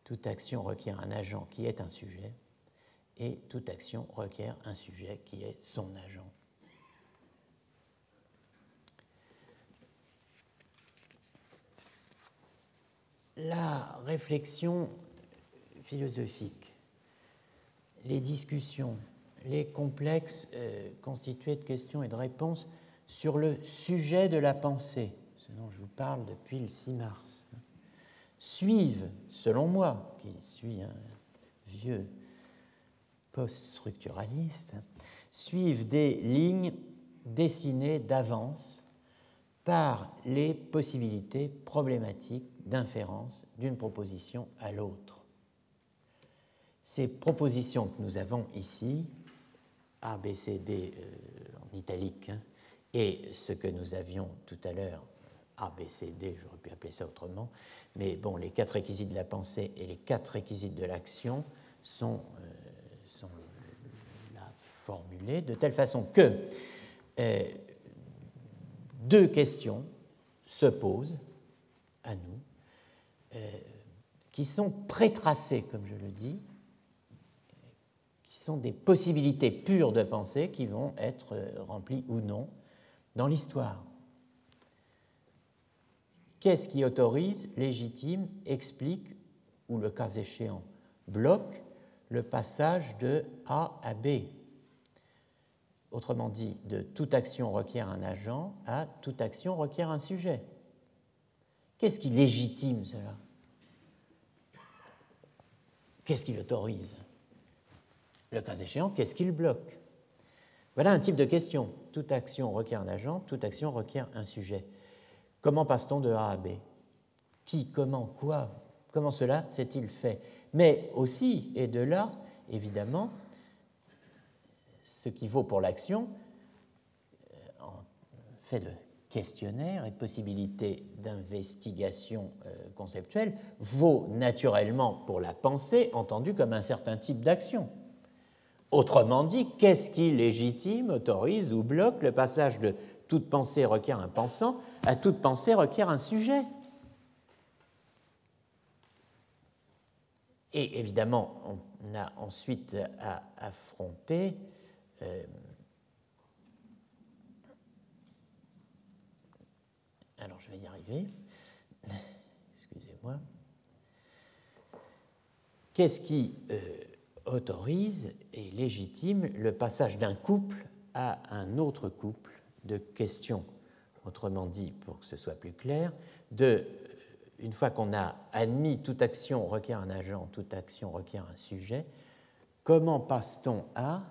toute action requiert un agent qui est un sujet, et toute action requiert un sujet qui est son agent. la réflexion philosophique, les discussions, les complexes euh, constitués de questions et de réponses sur le sujet de la pensée, ce dont je vous parle depuis le 6 mars, suivent, selon moi, qui suis un vieux post-structuraliste, suivent des lignes dessinées d'avance par les possibilités problématiques d'inférence d'une proposition à l'autre. Ces propositions que nous avons ici, A, B, C, D euh, en italique, hein, et ce que nous avions tout à l'heure, A, B, C, D, j'aurais pu appeler ça autrement, mais bon, les quatre réquisites de la pensée et les quatre réquisites de l'action sont, euh, formulés de telle façon que euh, deux questions se posent à nous qui sont prétracés, comme je le dis, qui sont des possibilités pures de pensée qui vont être remplies ou non dans l'histoire. Qu'est-ce qui autorise, légitime, explique, ou le cas échéant, bloque le passage de A à B? Autrement dit, de toute action requiert un agent à toute action requiert un sujet. Qu'est-ce qui légitime cela? Qu'est-ce qui l'autorise? Le cas échéant, qu'est-ce qui le bloque? Voilà un type de question. Toute action requiert un agent, toute action requiert un sujet. Comment passe-t-on de A à B? Qui, comment, quoi? Comment cela s'est-il fait? Mais aussi, et de là, évidemment, ce qui vaut pour l'action, euh, en fait de questionnaire et de possibilité d'investigation euh, conceptuelle, vaut naturellement pour la pensée, entendue comme un certain type d'action. Autrement dit, qu'est-ce qui légitime, autorise ou bloque le passage de toute pensée requiert un pensant à toute pensée requiert un sujet Et évidemment, on a ensuite à affronter euh, alors je vais y arriver. Excusez-moi. Qu'est-ce qui euh, autorise et légitime le passage d'un couple à un autre couple? De questions Autrement dit, pour que ce soit plus clair, de, une fois qu'on a admis toute action requiert un agent, toute action requiert un sujet, comment passe-t-on à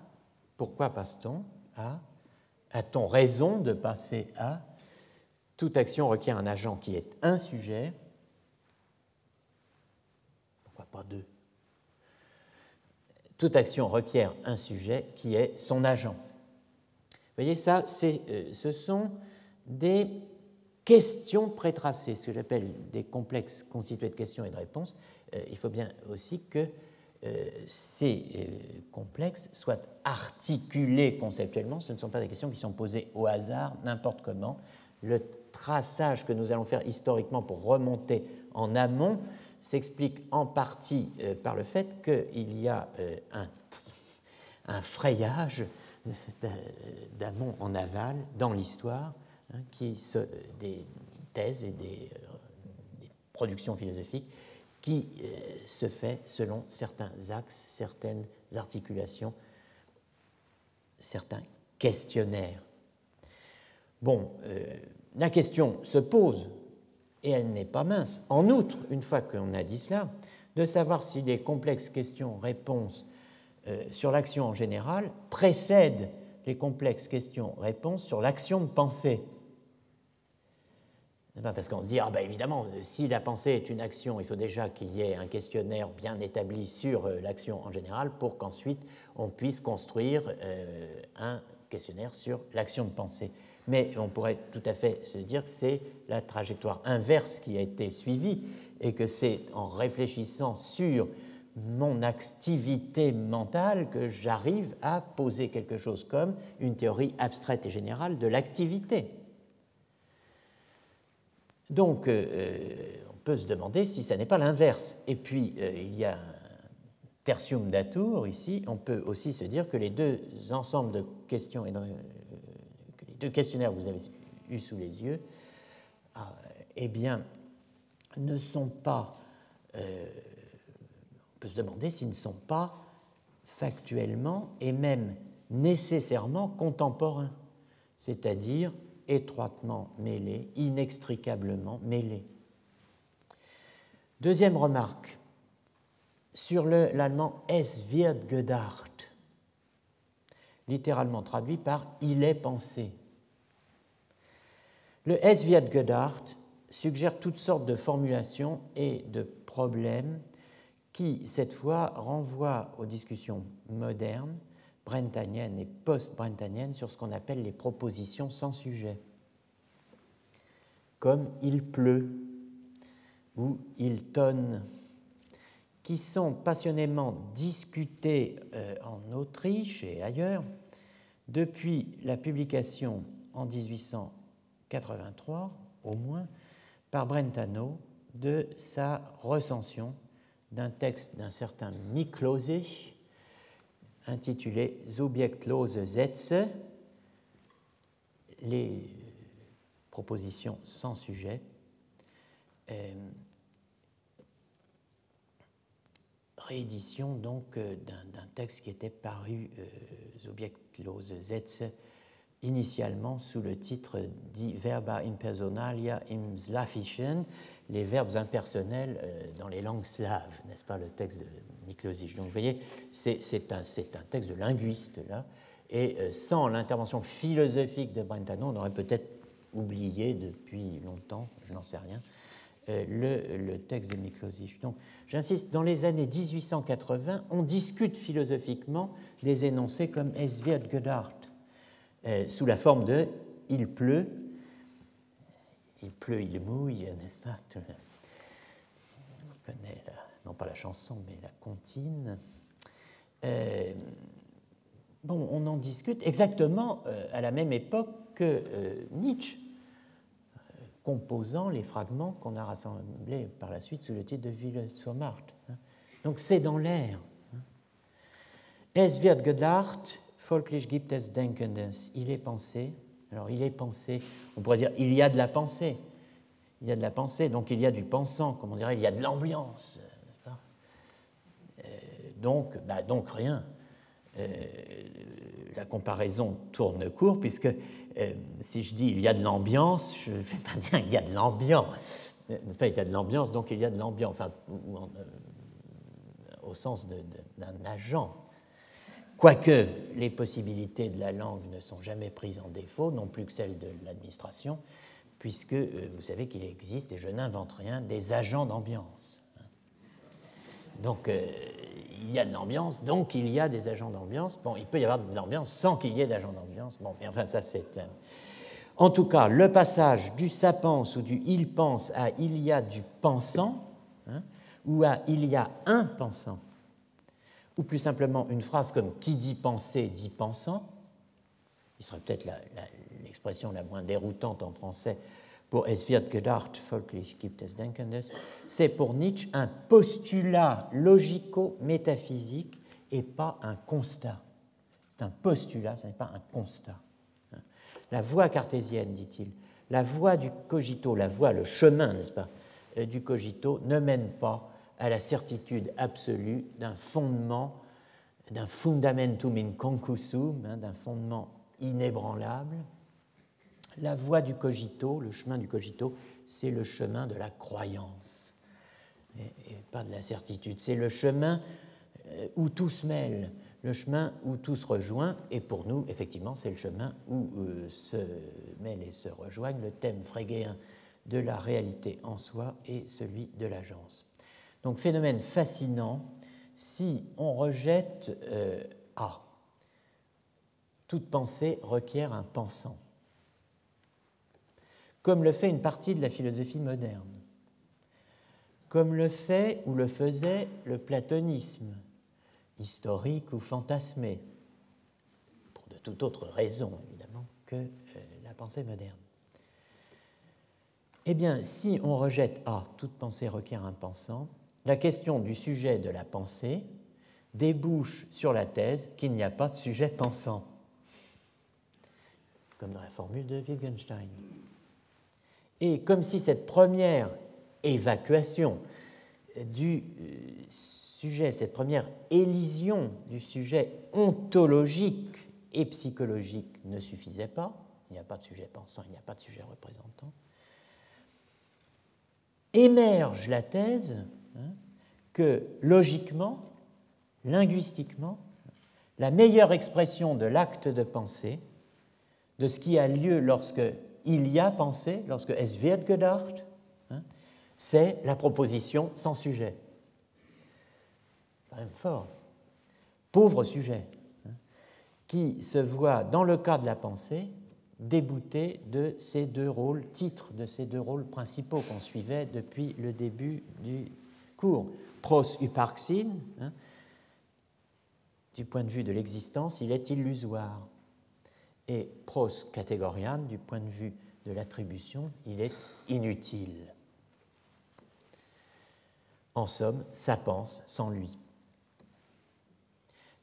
pourquoi passe-t-on à A-t-on raison de passer à Toute action requiert un agent qui est un sujet. Pourquoi pas deux Toute action requiert un sujet qui est son agent. Vous voyez, ça, euh, ce sont des questions prétracées, ce que j'appelle des complexes constitués de questions et de réponses. Euh, il faut bien aussi que euh, ces complexes soient articulés conceptuellement. Ce ne sont pas des questions qui sont posées au hasard, n'importe comment. Le traçage que nous allons faire historiquement pour remonter en amont s'explique en partie par le fait qu'il y a un, un frayage d'amont en aval dans l'histoire, hein, qui des thèses et des, des productions philosophiques qui euh, se fait selon certains axes, certaines articulations, certains questionnaires. Bon, euh, la question se pose, et elle n'est pas mince, en outre, une fois qu'on a dit cela, de savoir si les complexes questions-réponses euh, sur l'action en général précèdent les complexes questions-réponses sur l'action de pensée parce qu'on se dit, ah ben évidemment, si la pensée est une action, il faut déjà qu'il y ait un questionnaire bien établi sur euh, l'action en général pour qu'ensuite on puisse construire euh, un questionnaire sur l'action de pensée. Mais on pourrait tout à fait se dire que c'est la trajectoire inverse qui a été suivie et que c'est en réfléchissant sur mon activité mentale que j'arrive à poser quelque chose comme une théorie abstraite et générale de l'activité. Donc, euh, euh, on peut se demander si ça n'est pas l'inverse. Et puis, euh, il y a un tertium d'atour ici. On peut aussi se dire que les deux ensembles de questions, et les deux questionnaires que vous avez eus sous les yeux, ah, eh bien, ne sont pas. On peut se demander s'ils ne sont pas factuellement et même nécessairement contemporains, c'est-à-dire étroitement mêlés, inextricablement mêlés. Deuxième remarque, sur l'allemand Es wird littéralement traduit par Il est pensé. Le Es wird suggère toutes sortes de formulations et de problèmes qui, cette fois, renvoient aux discussions modernes brentanienne et post-brentanienne sur ce qu'on appelle les propositions sans sujet, comme il pleut ou il tonne, qui sont passionnément discutées euh, en Autriche et ailleurs depuis la publication en 1883, au moins, par Brentano de sa recension d'un texte d'un certain Miklose intitulé Subjektlose Sätze, les propositions sans sujet. Euh, réédition donc euh, d'un texte qui était paru, euh, Subjektlose initialement sous le titre dit Verba impersonalia im Slavischen, les verbes impersonnels euh, dans les langues slaves, n'est-ce pas, le texte de Miklosic. Donc vous voyez, c'est un, texte de linguiste, là, et euh, sans l'intervention philosophique de Brentano, on aurait peut-être oublié depuis longtemps, je n'en sais rien, euh, le, texte de Miklosic. Donc j'insiste, dans les années 1880, on discute philosophiquement des énoncés comme Es wird gedacht, sous la forme de Il pleut, il pleut, il mouille, n'est-ce pas? On connaît, non pas la chanson, mais la comptine. Euh, bon, on en discute exactement euh, à la même époque que euh, Nietzsche, composant les fragments qu'on a rassemblés par la suite sous le titre de Ville zur Macht. Hein. Donc c'est dans l'air. Hein. Es wird gedacht, folglich gibt es Denkendes. Il est pensé, alors il est pensé, on pourrait dire il y a de la pensée. Il y a de la pensée, donc il y a du pensant, comme on dirait, il y a de l'ambiance. Euh, donc, bah, donc rien. Euh, la comparaison tourne court, puisque euh, si je dis il y a de l'ambiance, je ne vais pas dire il y a de l'ambiance. Enfin, il y a de l'ambiance, donc il y a de l'ambiance, enfin, au sens d'un agent Quoique les possibilités de la langue ne sont jamais prises en défaut, non plus que celles de l'administration, puisque euh, vous savez qu'il existe, et je n'invente rien, des agents d'ambiance. Donc euh, il y a de l'ambiance, donc il y a des agents d'ambiance. Bon, il peut y avoir de l'ambiance sans qu'il y ait d'agents d'ambiance. Bon, mais enfin, ça c'est. En tout cas, le passage du ça pense ou du il pense à il y a du pensant, hein, ou à il y a un pensant, ou plus simplement une phrase comme qui dit penser dit pensant, qui serait peut-être l'expression la, moins déroutante en français pour Es wird gedacht, folglich gibt es Denkendes, c'est pour Nietzsche un postulat logico-métaphysique et pas un constat. C'est un postulat, ce n'est pas un constat. La voie cartésienne, dit-il, la voie du cogito, la voie, le chemin, n'est-ce pas, euh, du cogito ne mène pas à la certitude absolue d'un fondement, d'un fundamentum in concusum, hein, d'un fondement inébranlable. La voie du cogito, le chemin du cogito, c'est le chemin de la croyance, et, pas de la certitude. C'est le chemin euh, où tout se mêle, le chemin où tout se rejoint, et pour nous, effectivement, c'est le chemin où euh, se mêlent et se rejoignent le thème frégéen de la réalité en soi et celui de l'agence. Donc phénomène fascinant si on rejette euh, A. Toute pensée requiert un pensant, comme le fait une partie de la philosophie moderne, comme le fait ou le faisait le platonisme, historique ou fantasmé, pour de toute autre raison évidemment que euh, la pensée moderne. Eh bien, si on rejette A, toute pensée requiert un pensant, la question du sujet de la pensée débouche sur la thèse qu'il n'y a pas de sujet pensant, comme dans la formule de Wittgenstein. Et comme si cette première évacuation du euh, sujet, cette première élision du sujet ontologique et psychologique ne suffisait pas, il n'y a pas de sujet pensant, il n'y a pas de sujet représentant, émerge la thèse Hein, que logiquement, linguistiquement, la meilleure expression de l'acte de pensée, de ce qui a lieu lorsque il y a pensé, lorsque es wird gedacht, hein, c'est la proposition sans sujet. Quand même fort. Pauvre sujet, hein, qui se voit, dans le cas de la pensée, débouté de ces deux rôles, titres de ces deux rôles principaux qu'on suivait depuis le début du court. Pros uparxin, hein, du point de vue de l'existence, il est illusoire. Et pros catégorian, du point de vue de l'attribution, il est inutile. En somme, ça pense sans lui.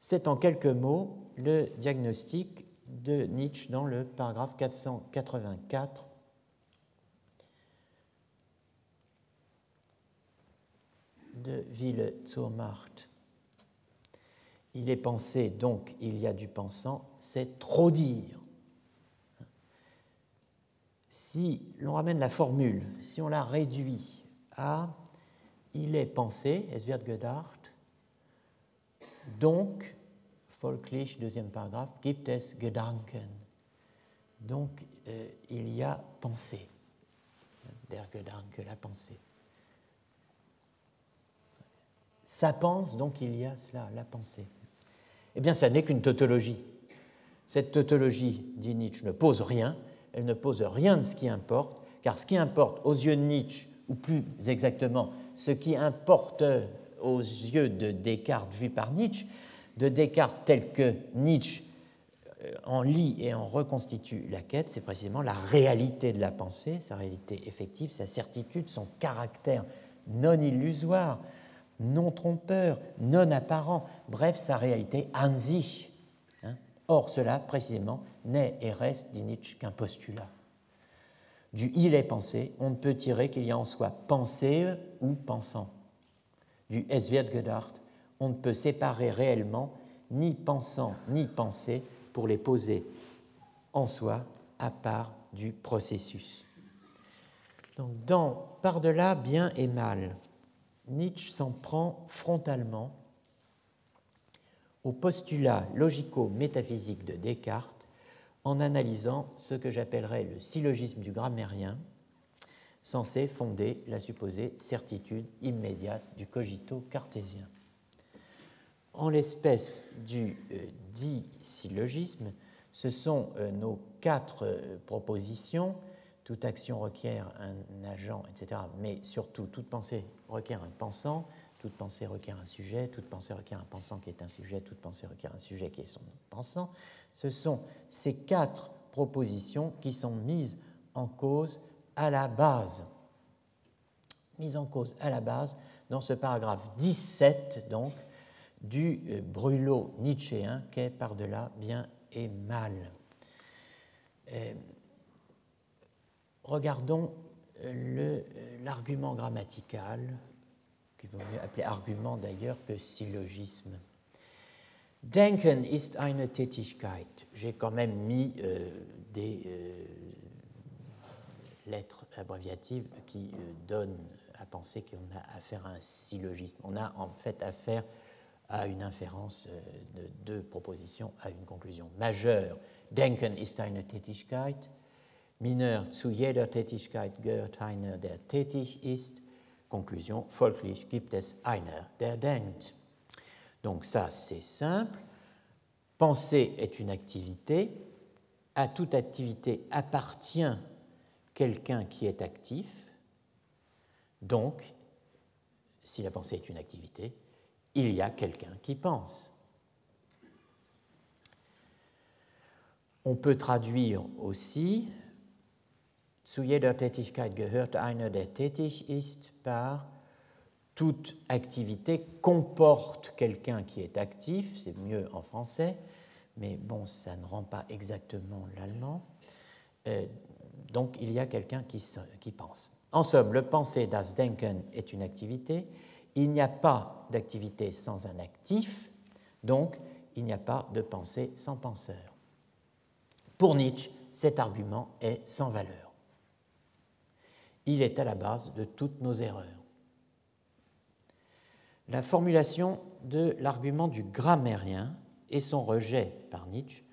C'est en quelques mots le diagnostic de Nietzsche dans le paragraphe 484 de Ville zur. Il est pensé, donc il y a du pensant, c'est trop dire. Si l'on ramène la formule, si on la réduit à il est pensé, es wird gedacht, donc, folglich, deuxième paragraphe, gibt es Gedanken. Donc, euh, il y a pensée. Der Gedanke, la pensée. Ça pense, donc il y a cela, la pensée. Eh bien, ça n'est qu'une tautologie. Cette tautologie, dit Nietzsche, ne pose rien, elle ne pose rien de ce qui importe, car ce qui importe aux yeux de Nietzsche, ou plus exactement, ce qui importe aux yeux de Descartes vu par Nietzsche, de Descartes tel que Nietzsche euh, en lit et en reconstitue la quête, c'est précisément la réalité de la pensée, sa réalité effective, sa certitude, son caractère non illusoire, non trompeur, non apparent, bref, sa réalité an. Hein. Or, cela, précisément, n'est et reste, dit Nietzsche, qu'un postulat. Du il est pensé, on ne peut tirer qu'il y a en soi pensée ou pensant. Du es wird gedacht, on ne peut séparer réellement ni pensant ni pensée pour les poser en soi à part du processus. Donc, dans Par-delà bien et mal, Nietzsche s'en prend frontalement au postulat logico-métaphysique de Descartes en analysant ce que j'appellerais le syllogisme du grammairien, censé fonder la supposée certitude immédiate du cogito cartésien. En l'espèce du euh, dit syllogisme, ce sont euh, nos quatre euh, propositions toute action requiert un agent, etc. Mais surtout, toute pensée requiert un pensant, toute pensée requiert un sujet, toute pensée requiert un pensant qui est un sujet, toute pensée requiert un sujet qui est son pensant. Ce sont ces quatre propositions qui sont mises en cause à la base. Mises en cause à la base dans ce paragraphe 17, donc, du euh, brûlot nietzschéen qu'est par-delà bien et mal. Euh, Regardons euh, euh, l'argument grammatical, qu'il vaut mieux appeler argument d'ailleurs que syllogisme. Denken ist eine Tätigkeit. J'ai quand même mis euh, des lettres abréviatives qui donnent à penser qu'on a affaire à un syllogisme. On a en fait affaire à une inférence de deux propositions à une conclusion majeure. Denken ist eine Tätigkeit mineur zu jeder Tätigkeit gehört einer, der tätig ist. Conclusion, folglich gibt es einer, der denkt. Donc ça, c'est simple. Penser est une activité. À toute activité appartient quelqu'un qui est actif. Donc, si la pensée est une activité, il y a quelqu'un qui pense. On peut traduire aussi Zu jeder Tätigkeit gehört einer, der tätig ist, par toute activité comporte quelqu'un qui est actif, c'est mieux en français, mais bon, ça ne rend pas exactement l'allemand. Euh, donc il y a quelqu'un qui, qui, pense. En somme, le penser, das Denken, est une activité. Il n'y a pas d'activité sans un actif, donc il n'y a pas de pensée sans penseur. Pour Nietzsche, cet argument est sans valeur. Il est à la base de toutes nos erreurs. La formulation de l'argument du grammairien et son rejet par Nietzsche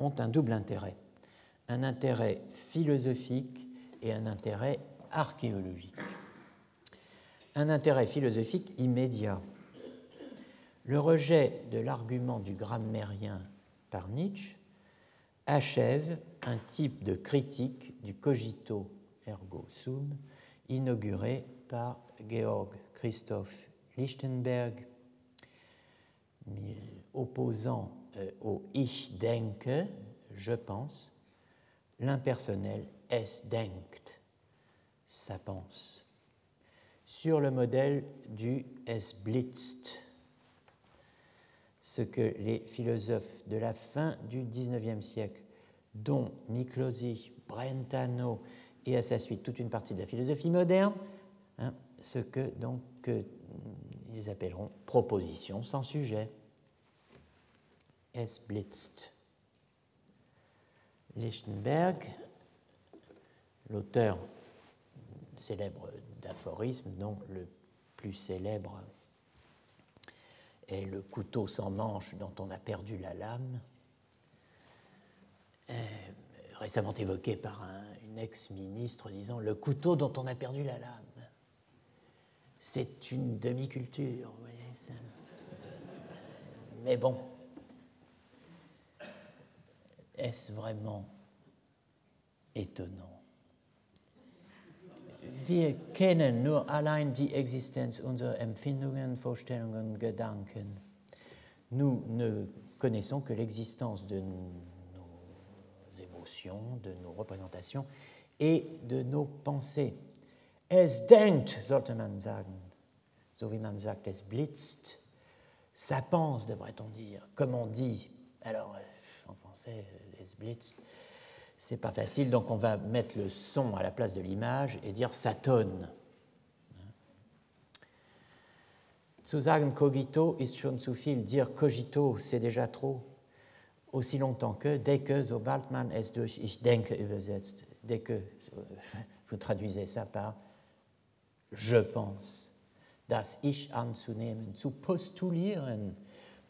ont un double intérêt, un intérêt philosophique et un intérêt archéologique. Un intérêt philosophique immédiat. Le rejet de l'argument du grammairien par Nietzsche achève un type de critique du cogito ergo sum, inauguré par Georg Christoph Lichtenberg, opposant euh, au Ich denke, je pense, l'impersonnel Es denkt, ça pense. sur le modèle du Es blitzt, ce que les philosophes de la fin du XIXe siècle, dont Miklosi, Brentano et à sa suite toute une partie de la philosophie moderne, hein, ce que donc ils appelleront proposition sans sujet. Es blitzt. Lichtenberg, l'auteur célèbre d'aphorismes, dont le plus célèbre est le couteau sans manche dont on a perdu la lame, récemment évoqué par ex-ministre disant le couteau dont on a perdu la lame. C'est une demi-culture, vous voyez. Mais bon, est-ce vraiment étonnant? Wir kennen nur allein die Empfindungen, Vorstellungen, Gedanken. Nous ne connaissons que l'existence de de nos représentations et de nos pensées. Es denkt, sollte man sagen, so wie man sagt, es blitzt. Ça pense, devrait-on dire, comme on dit. Alors, en français, es blitzt c'est pas facile, donc on va mettre le son à la place de l'image et dire ça tonne. Zu sagen cogito ist schon zu viel. Dire cogito, c'est déjà trop. Aussi longtemps que, dès que, es ich denke übersetzt, dès que vous traduisez ça par je pense. Das Ich anzunehmen, zu postulieren,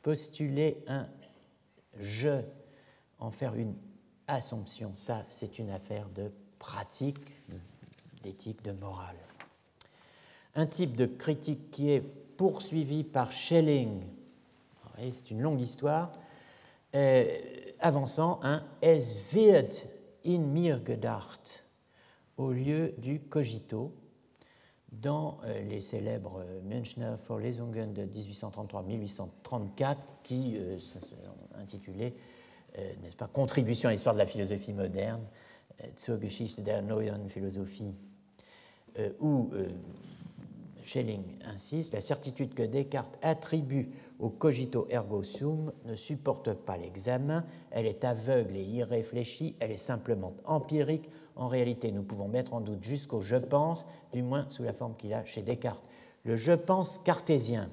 postuler un je, en faire une assumption. Ça, c'est une affaire de pratique, d'éthique, de morale. Un type de critique qui est poursuivi par Schelling, c'est une longue histoire, euh, avançant un Es wird in mir gedacht au lieu du cogito dans euh, les célèbres Münchner Vorlesungen de 1833-1834 qui euh, sont euh, n'est-ce pas, contribution à l'histoire de la philosophie moderne, euh, zur Geschichte der neuen Philosophie, euh, où Schelling insiste, la certitude que Descartes attribue au cogito ergo sum ne supporte pas l'examen, elle est aveugle et irréfléchie, elle est simplement empirique. En réalité, nous pouvons mettre en doute jusqu'au je pense, du moins sous la forme qu'il a chez Descartes. Le je pense cartésien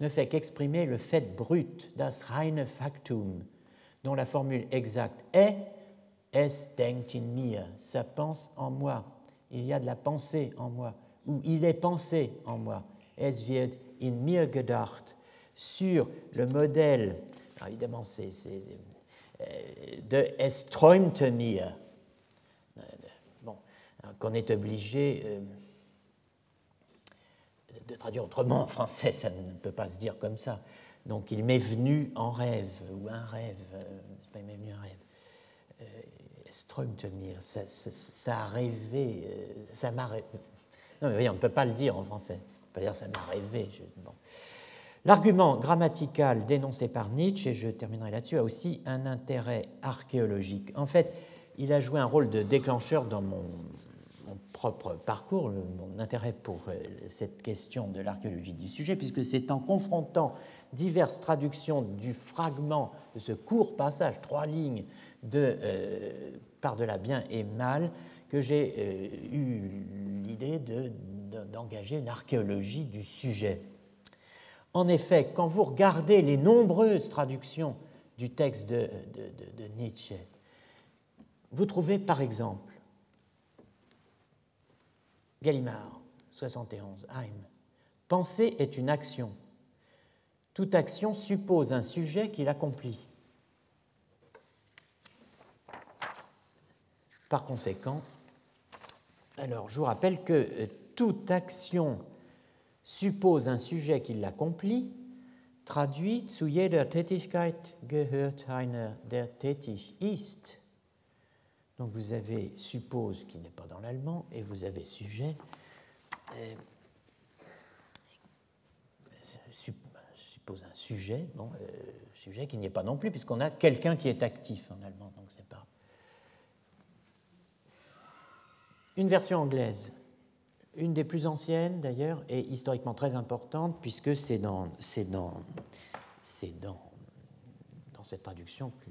ne fait qu'exprimer le fait brut, das reine Faktum, dont la formule exacte est Es denkt in mir, ça pense en moi. Il y a de la pensée en moi, ou il est pensé en moi. Es wird in mir gedacht, sur le modèle, évidemment, c'est euh, de Es träumte mir. Bon, qu'on est obligé euh, de traduire autrement en français, ça ne peut pas se dire comme ça. Donc il m'est venu en rêve, ou un rêve, euh, pas il m'est venu un rêve. Euh, ça, a rêvé, ça m'a rêvé. Non mais voyez, on ne peut pas le dire en français. On peut dire ça m'a rêvé. Bon. L'argument grammatical dénoncé par Nietzsche, et je terminerai là-dessus, a aussi un intérêt archéologique. En fait, il a joué un rôle de déclencheur dans mon, propre parcours, mon intérêt pour cette question de l'archéologie du sujet, puisque c'est en confrontant diverses traductions du fragment de ce court passage, trois lignes de euh, Par-delà bien et mal, que j'ai euh, eu l'idée d'engager une archéologie du sujet. En effet, quand vous regardez les nombreuses traductions du texte de, Nietzsche, vous trouvez par exemple Gallimard, 71, Heim. Penser est une action. Toute action suppose un sujet qui l'accomplit. Par conséquent, alors je vous rappelle que euh, toute action suppose un sujet qui l'accomplit, traduit zu jeder Tätigkeit gehört einer, der tätig ist. Donc vous avez suppose qui n'est pas dans l'allemand et vous avez sujet. Euh, un sujet, bon, euh, sujet qui n'y est pas non plus, puisqu'on a quelqu'un qui est actif en allemand, donc c'est pas. Une version anglaise. une des plus anciennes d'ailleurs, et historiquement très importante, puisque c'est dans, cette traduction que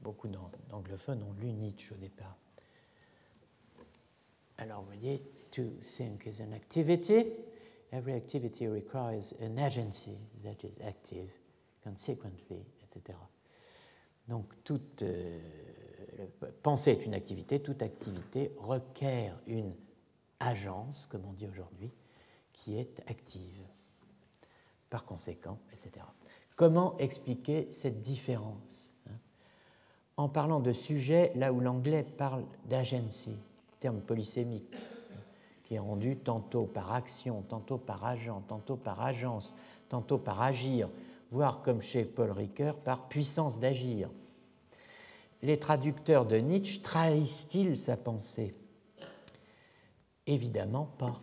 beaucoup d'anglophones ont lu Nietzsche au départ. Alors, vous voyez, to think is an activity. Every activity requires an agency that is active, consequently, etc. Donc, toute euh, penser est une activité, toute activité requiert une agence, comme on dit aujourd'hui, qui est active. Par conséquent, etc. Comment expliquer cette différence hein? En parlant de sujet, là où l'anglais parle d'agency, terme polysémique, qui est rendu tantôt par action, tantôt par agent, tantôt par agence, tantôt par agir, voire comme chez Paul Ricoeur, par puissance d'agir. Les traducteurs de Nietzsche trahissent-ils sa pensée? Évidemment pas.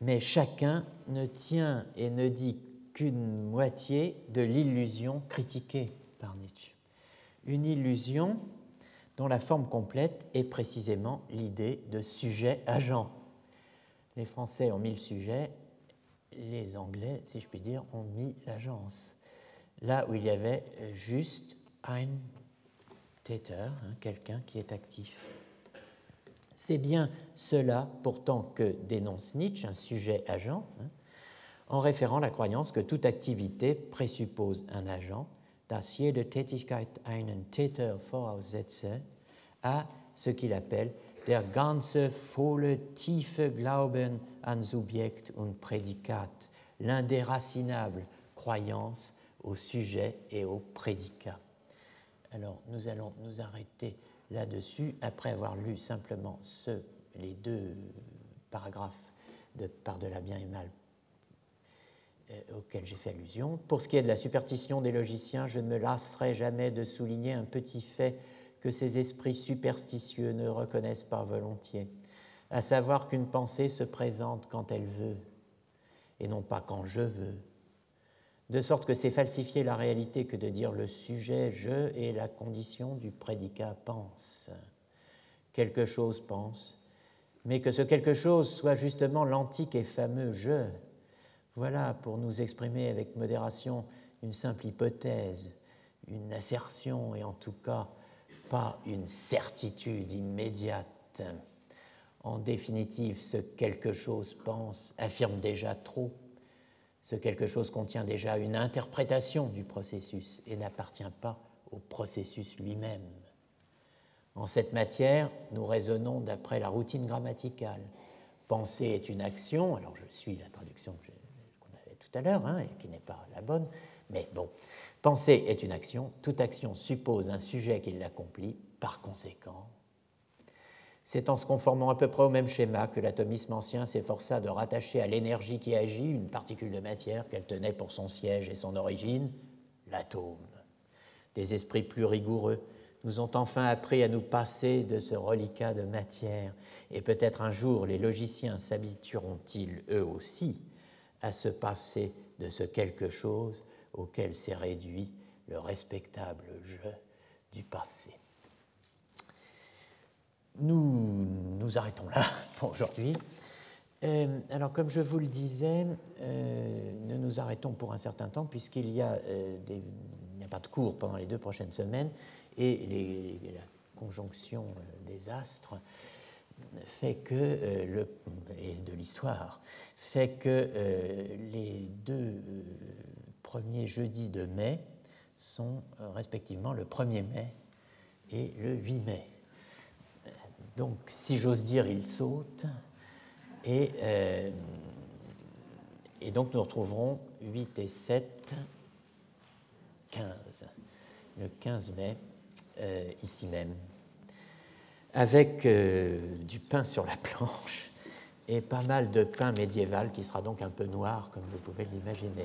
Mais chacun ne tient et ne dit qu'une moitié de l'illusion critiquée par Nietzsche. Une illusion dont la forme complète est précisément l'idée de sujet-agent. Les Français ont mis le sujet, les Anglais, si je puis dire, ont mis l'agence. Là où il y avait juste un Hein, quelqu'un qui est actif. C'est bien cela pourtant que dénonce Nietzsche, un sujet-agent, hein, en référant la croyance que toute activité présuppose un agent dass jede Tätigkeit einen Täter voraussetze, à ce qu'il appelle der ganze volle tiefe Glauben an Subjekt und Prädikat, l'indéracinable croyance au sujet et au prédicat. Alors nous allons nous arrêter là-dessus après avoir lu simplement les deux paragraphes de Par de la bien et mal euh, auquel j'ai fait allusion. Pour ce qui est de la superstition des logiciens, je ne me lasserai jamais de souligner un petit fait que ces esprits superstitieux ne reconnaissent pas volontiers, à savoir qu'une pensée se présente quand elle veut, et non pas quand je veux. De sorte que c'est falsifier la réalité que de dire le sujet je est la condition du prédicat pense. Quelque chose pense, mais que ce quelque chose soit justement l'antique et fameux je voilà, pour nous exprimer avec modération, une simple hypothèse, une assertion et en tout cas pas une certitude immédiate. En définitive, ce quelque chose pense affirme déjà trop. Ce quelque chose contient déjà une interprétation du processus et n'appartient pas au processus lui-même. En cette matière, nous raisonnons d'après la routine grammaticale. Penser est une action, alors je suis la traduction que tout à l'heure, hein, et qui n'est pas la bonne, mais bon, penser est une action, toute action suppose un sujet qui l'accomplit, par conséquent. C'est en se conformant à peu près au même schéma que l'atomisme ancien s'efforça de rattacher à l'énergie qui agit une particule de matière qu'elle tenait pour son siège et son origine, l'atome. Des esprits plus rigoureux nous ont enfin appris à nous passer de ce reliquat de matière, et peut-être un jour les logiciens s'habitueront-ils eux aussi à se passer de ce quelque chose auquel s'est réduit le respectable jeu du passé. Nous nous arrêtons là pour aujourd'hui. Euh, alors, comme je vous le disais, euh, nous nous arrêtons pour un certain temps puisqu'il euh, n'y a pas de cours pendant les deux prochaines semaines et la conjonction des astres fait que, le, et de l'histoire, fait que les deux premiers jeudis de mai sont respectivement le 1er mai et le 8 mai. Donc, si j'ose dire, ils sautent. Et, et donc, nous retrouverons 8 et 7, 15. Le 15 mai, ici même avec euh, du pain sur la planche et pas mal de pain médiéval qui sera donc un peu noir, comme vous pouvez l'imaginer.